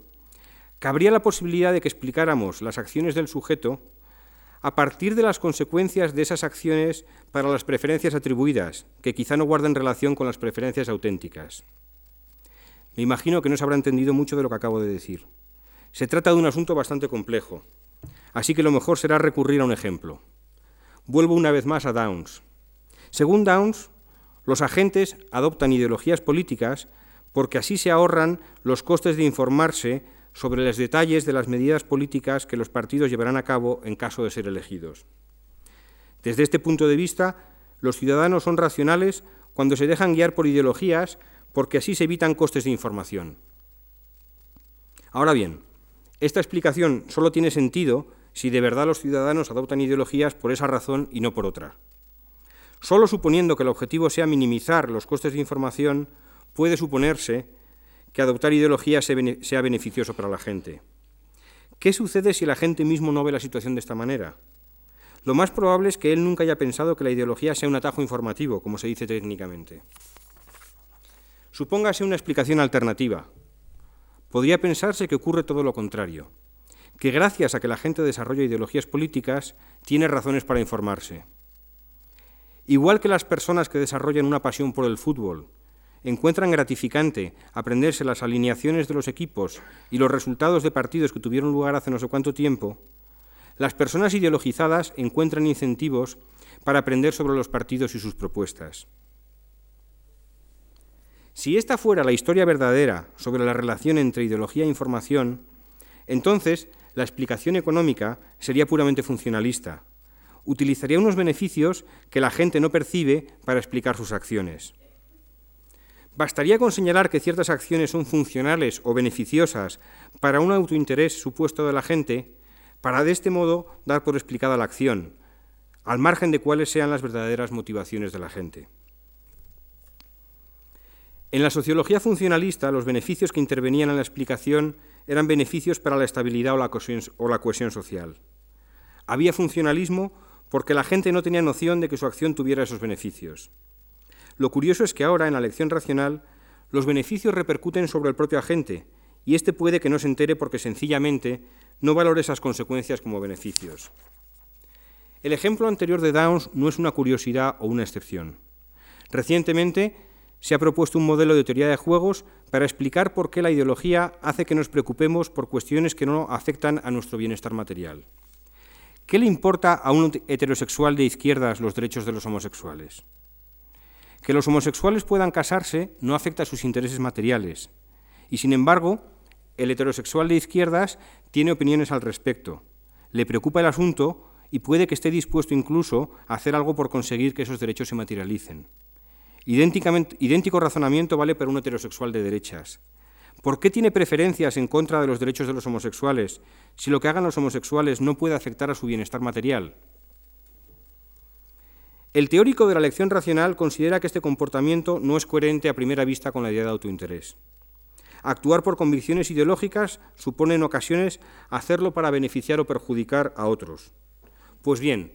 [SPEAKER 2] cabría la posibilidad de que explicáramos las acciones del sujeto a partir de las consecuencias de esas acciones para las preferencias atribuidas, que quizá no guarden relación con las preferencias auténticas. Me imagino que no se habrá entendido mucho de lo que acabo de decir. Se trata de un asunto bastante complejo, así que lo mejor será recurrir a un ejemplo. Vuelvo una vez más a Downs. Según Downs, los agentes adoptan ideologías políticas porque así se ahorran los costes de informarse sobre los detalles de las medidas políticas que los partidos llevarán a cabo en caso de ser elegidos. Desde este punto de vista, los ciudadanos son racionales cuando se dejan guiar por ideologías porque así se evitan costes de información. Ahora bien, esta explicación solo tiene sentido si de verdad los ciudadanos adoptan ideologías por esa razón y no por otra. Solo suponiendo que el objetivo sea minimizar los costes de información, puede suponerse que adoptar ideología sea beneficioso para la gente. ¿Qué sucede si la gente mismo no ve la situación de esta manera? Lo más probable es que él nunca haya pensado que la ideología sea un atajo informativo, como se dice técnicamente. Supóngase una explicación alternativa. Podría pensarse que ocurre todo lo contrario, que gracias a que la gente desarrolla ideologías políticas, tiene razones para informarse. Igual que las personas que desarrollan una pasión por el fútbol encuentran gratificante aprenderse las alineaciones de los equipos y los resultados de partidos que tuvieron lugar hace no sé cuánto tiempo, las personas ideologizadas encuentran incentivos para aprender sobre los partidos y sus propuestas. Si esta fuera la historia verdadera sobre la relación entre ideología e información, entonces la explicación económica sería puramente funcionalista. Utilizaría unos beneficios que la gente no percibe para explicar sus acciones. Bastaría con señalar que ciertas acciones son funcionales o beneficiosas para un autointerés supuesto de la gente, para de este modo dar por explicada la acción, al margen de cuáles sean las verdaderas motivaciones de la gente. En la sociología funcionalista, los beneficios que intervenían en la explicación eran beneficios para la estabilidad o la cohesión, social. Había funcionalismo porque la gente no tenía noción de que su acción tuviera esos beneficios. Lo curioso es que ahora, en la elección racional, los beneficios repercuten sobre el propio agente, y éste puede que no se entere porque sencillamente no valore esas consecuencias como beneficios. El ejemplo anterior de Downs no es una curiosidad o una excepción. Recientemente se ha propuesto un modelo de teoría de juegos para explicar por qué la ideología hace que nos preocupemos por cuestiones que no afectan a nuestro bienestar material. ¿Qué le importa a un heterosexual de izquierdas los derechos de los homosexuales? Que los homosexuales puedan casarse no afecta a sus intereses materiales. Y sin embargo, el heterosexual de izquierdas tiene opiniones al respecto. Le preocupa el asunto y puede que esté dispuesto incluso a hacer algo por conseguir que esos derechos se materialicen. Idéntico razonamiento vale para un heterosexual de derechas. ¿Por qué tiene preferencias en contra de los derechos de los homosexuales si lo que hagan los homosexuales no puede afectar a su bienestar material? El teórico de la elección racional considera que este comportamiento no es coherente a primera vista con la idea de autointerés. Actuar por convicciones ideológicas supone en ocasiones hacerlo para beneficiar o perjudicar a otros. Pues bien,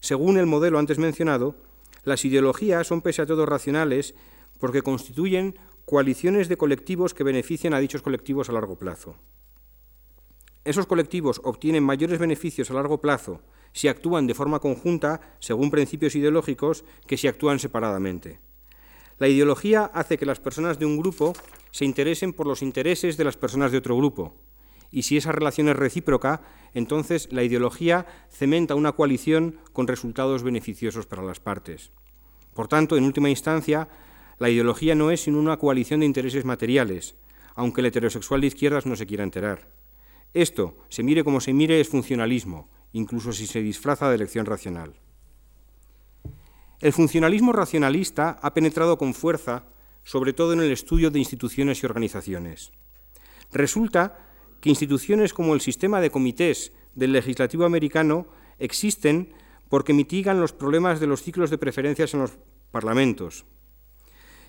[SPEAKER 2] según el modelo antes mencionado, las ideologías son pese a todo racionales porque constituyen coaliciones de colectivos que benefician a dichos colectivos a largo plazo. Esos colectivos obtienen mayores beneficios a largo plazo si actúan de forma conjunta, según principios ideológicos, que si actúan separadamente. La ideología hace que las personas de un grupo se interesen por los intereses de las personas de otro grupo. Y si esa relación es recíproca, entonces la ideología cementa una coalición con resultados beneficiosos para las partes. Por tanto, en última instancia, la ideología no es sino una coalición de intereses materiales, aunque el heterosexual de izquierdas no se quiera enterar. Esto, se mire como se mire, es funcionalismo, incluso si se disfraza de elección racional. El funcionalismo racionalista ha penetrado con fuerza, sobre todo en el estudio de instituciones y organizaciones. Resulta que instituciones como el sistema de comités del legislativo americano existen porque mitigan los problemas de los ciclos de preferencias en los parlamentos.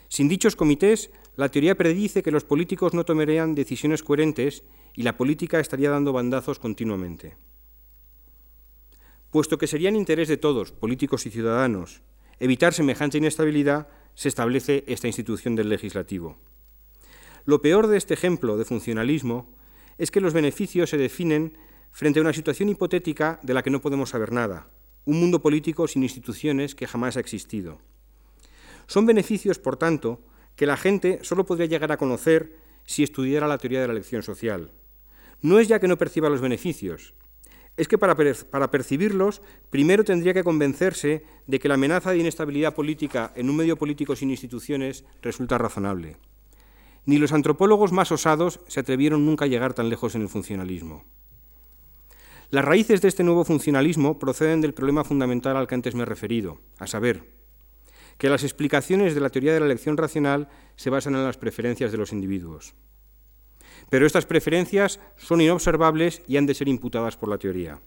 [SPEAKER 2] Sin dichos comités, la teoría predice que los políticos no tomarían decisiones coherentes y la política estaría dando bandazos continuamente. Puesto que sería en interés de todos, políticos y ciudadanos, evitar semejante inestabilidad, se establece esta institución del legislativo. Lo peor de este ejemplo de funcionalismo es que los beneficios se definen frente a una situación hipotética de la que no podemos saber nada, un mundo político sin instituciones que jamás ha existido. Son beneficios, por tanto, que la gente solo podría llegar a conocer si estudiara la teoría de la elección social. No es ya que no perciba los beneficios, es que para, percibirlos, primero tendría que convencerse de que la amenaza de inestabilidad política en un medio político sin instituciones resulta razonable. Ni los antropólogos más osados se atrevieron nunca a llegar tan lejos en el funcionalismo. Las raíces de este nuevo funcionalismo proceden del problema fundamental al que antes me he referido, a saber, que las explicaciones de la teoría de la elección racional se basan en las preferencias de los individuos pero estas preferencias son inobservables y han de ser imputadas por la teoría.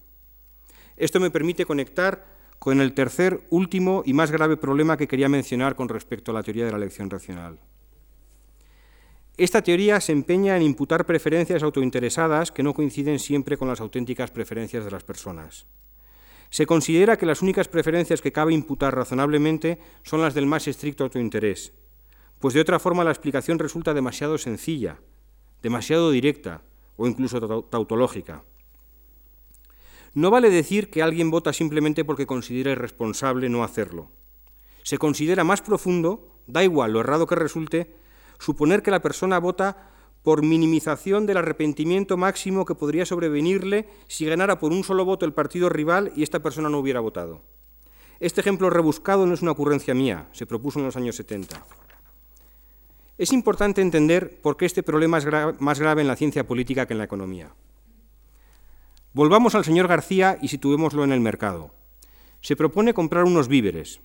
[SPEAKER 2] Esto me permite conectar con el tercer, último y más grave problema que quería mencionar con respecto a la teoría de la elección racional. Esta teoría se empeña en imputar preferencias autointeresadas que no coinciden siempre con las auténticas preferencias de las personas. Se considera que las únicas preferencias que cabe imputar razonablemente son las del más estricto autointerés, pues de otra forma la explicación resulta demasiado sencilla, demasiado directa o incluso tautológica. No vale decir que alguien vota simplemente porque considera irresponsable no hacerlo. Se considera más profundo, da igual lo errado que resulte, suponer que la persona vota por minimización del arrepentimiento máximo que podría sobrevenirle si ganara por un solo voto el partido rival y esta persona no hubiera votado. Este ejemplo rebuscado no es una ocurrencia mía, se propuso en los años 70. Es importante entender por qué este problema es más grave en la ciencia política que en la economía. Volvamos al señor García y situémoslo en el mercado. Se propone comprar unos víveres.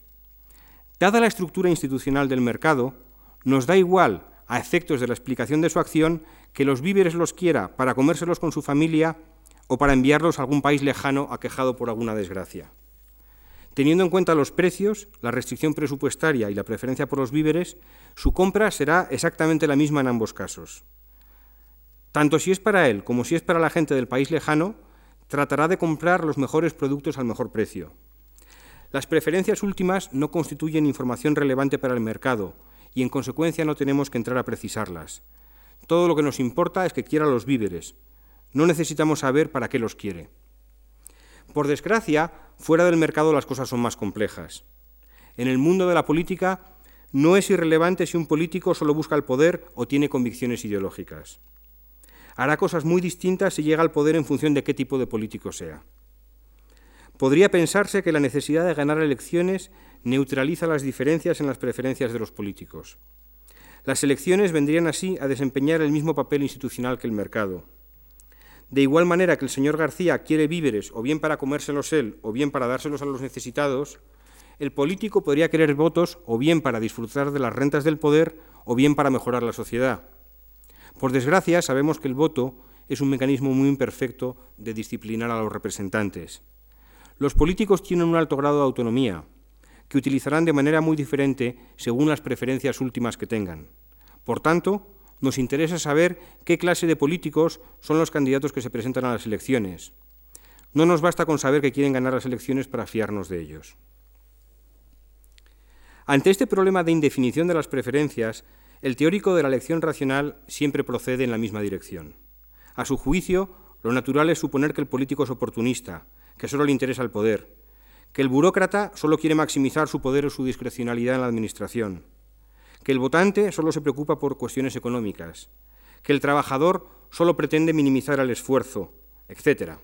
[SPEAKER 2] Dada la estructura institucional del mercado, nos da igual, a efectos de la explicación de su acción, que los víveres los quiera para comérselos con su familia o para enviarlos a algún país lejano aquejado por alguna desgracia. Teniendo en cuenta los precios, la restricción presupuestaria y la preferencia por los víveres, su compra será exactamente la misma en ambos casos. Tanto si es para él como si es para la gente del país lejano, tratará de comprar los mejores productos al mejor precio. Las preferencias últimas no constituyen información relevante para el mercado y en consecuencia no tenemos que entrar a precisarlas. Todo lo que nos importa es que quiera los víveres. No necesitamos saber para qué los quiere. Por desgracia, fuera del mercado las cosas son más complejas. En el mundo de la política no es irrelevante si un político solo busca el poder o tiene convicciones ideológicas. Hará cosas muy distintas si llega al poder en función de qué tipo de político sea. Podría pensarse que la necesidad de ganar elecciones neutraliza las diferencias en las preferencias de los políticos. Las elecciones vendrían así a desempeñar el mismo papel institucional que el mercado. De igual manera que el señor García quiere víveres o bien para comérselos él o bien para dárselos a los necesitados, el político podría querer votos o bien para disfrutar de las rentas del poder o bien para mejorar la sociedad. Por desgracia, sabemos que el voto es un mecanismo muy imperfecto de disciplinar a los representantes. Los políticos tienen un alto grado de autonomía, que utilizarán de manera muy diferente según las preferencias últimas que tengan. Por tanto, nos interesa saber qué clase de políticos son los candidatos que se presentan a las elecciones. No nos basta con saber que quieren ganar las elecciones para fiarnos de ellos. Ante este problema de indefinición de las preferencias, el teórico de la elección racional siempre procede en la misma dirección. A su juicio, lo natural es suponer que el político es oportunista, que solo le interesa el poder, que el burócrata solo quiere maximizar su poder o su discrecionalidad en la administración, que el votante solo se preocupa por cuestiones económicas, que el trabajador solo pretende minimizar el esfuerzo, etc.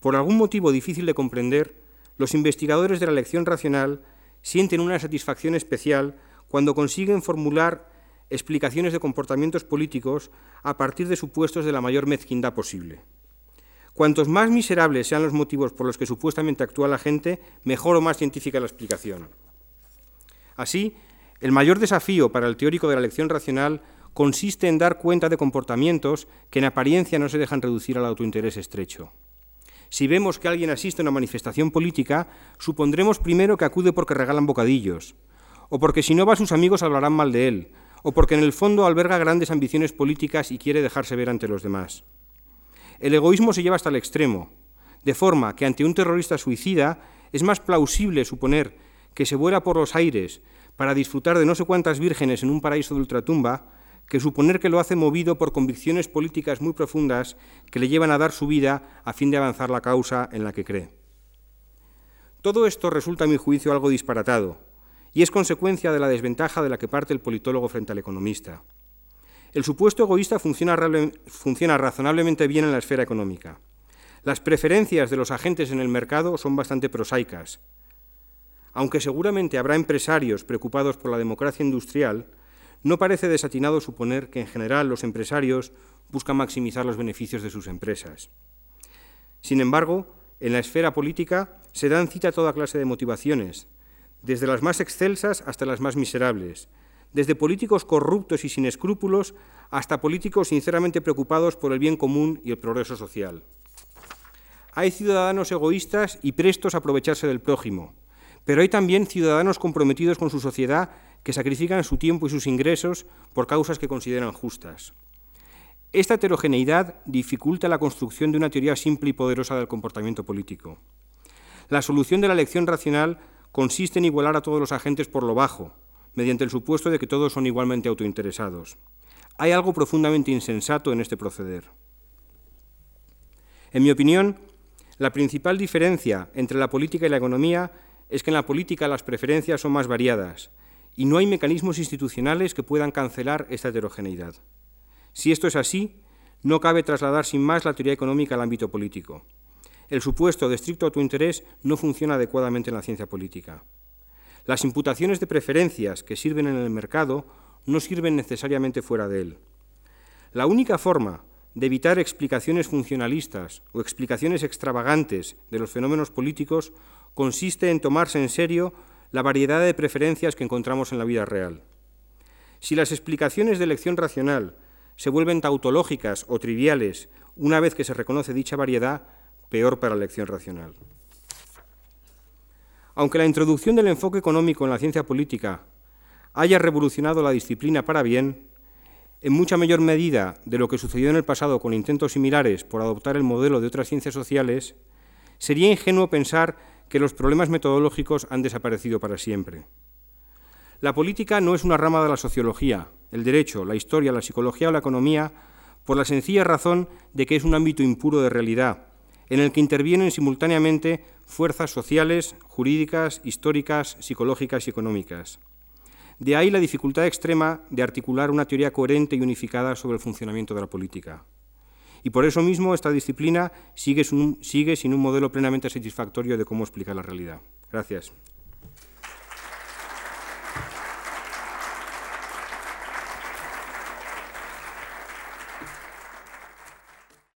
[SPEAKER 2] Por algún motivo difícil de comprender, los investigadores de la elección racional sienten una satisfacción especial cuando consiguen formular explicaciones de comportamientos políticos a partir de supuestos de la mayor mezquindad posible. Cuantos más miserables sean los motivos por los que supuestamente actúa la gente, mejor o más científica la explicación. Así, el mayor desafío para el teórico de la elección racional consiste en dar cuenta de comportamientos que en apariencia no se dejan reducir al autointerés estrecho. Si vemos que alguien asiste a una manifestación política, supondremos primero que acude porque regalan bocadillos, o porque si no va sus amigos hablarán mal de él, o porque en el fondo alberga grandes ambiciones políticas y quiere dejarse ver ante los demás. El egoísmo se lleva hasta el extremo, de forma que ante un terrorista suicida es más plausible suponer que se vuela por los aires para disfrutar de no sé cuántas vírgenes en un paraíso de ultratumba, que suponer que lo hace movido por convicciones políticas muy profundas que le llevan a dar su vida a fin de avanzar la causa en la que cree. Todo esto resulta, a mi juicio, algo disparatado, y es consecuencia de la desventaja de la que parte el politólogo frente al economista. El supuesto egoísta funciona, razonablemente bien en la esfera económica. Las preferencias de los agentes en el mercado son bastante prosaicas, aunque seguramente habrá empresarios preocupados por la democracia industrial, no parece desatinado suponer que en general los empresarios buscan maximizar los beneficios de sus empresas. Sin embargo, en la esfera política se dan cita toda clase de motivaciones, desde las más excelsas hasta las más miserables, desde políticos corruptos y sin escrúpulos hasta políticos sinceramente preocupados por el bien común y el progreso social. Hay ciudadanos egoístas y prestos a aprovecharse del prójimo, pero hay también ciudadanos comprometidos con su sociedad que sacrifican su tiempo y sus ingresos por causas que consideran justas. Esta heterogeneidad dificulta la construcción de una teoría simple y poderosa del comportamiento político. La solución de la elección racional consiste en igualar a todos los agentes por lo bajo, mediante el supuesto de que todos son igualmente autointeresados. Hay algo profundamente insensato en este proceder. En mi opinión, la principal diferencia entre la política y la economía es que en la política las preferencias son más variadas y no hay mecanismos institucionales que puedan cancelar esta heterogeneidad. Si esto es así, no cabe trasladar sin más la teoría económica al ámbito político. el supuesto de estricto autointerés no funciona adecuadamente en la ciencia política. Las imputaciones de preferencias que sirven en el mercado no sirven necesariamente fuera de él. La única forma de evitar explicaciones funcionalistas o explicaciones extravagantes de los fenómenos políticos consiste en tomarse en serio la variedad de preferencias que encontramos en la vida real. Si las explicaciones de elección racional se vuelven tautológicas o triviales una vez que se reconoce dicha variedad, peor para la elección racional. Aunque la introducción del enfoque económico en la ciencia política haya revolucionado la disciplina para bien, en mucha mayor medida de lo que sucedió en el pasado con intentos similares por adoptar el modelo de otras ciencias sociales, sería ingenuo pensar que los problemas metodológicos han desaparecido para siempre. La política no es una rama de la sociología, el derecho, la historia, la psicología o la economía, por la sencilla razón de que es un ámbito impuro de realidad, en el que intervienen simultáneamente fuerzas sociales, jurídicas, históricas, psicológicas y económicas. De ahí la dificultad extrema de articular una teoría coherente y unificada sobre el funcionamiento de la política. Y por eso mismo esta disciplina sigue sin un, modelo plenamente satisfactorio de cómo explicar la realidad. Gracias.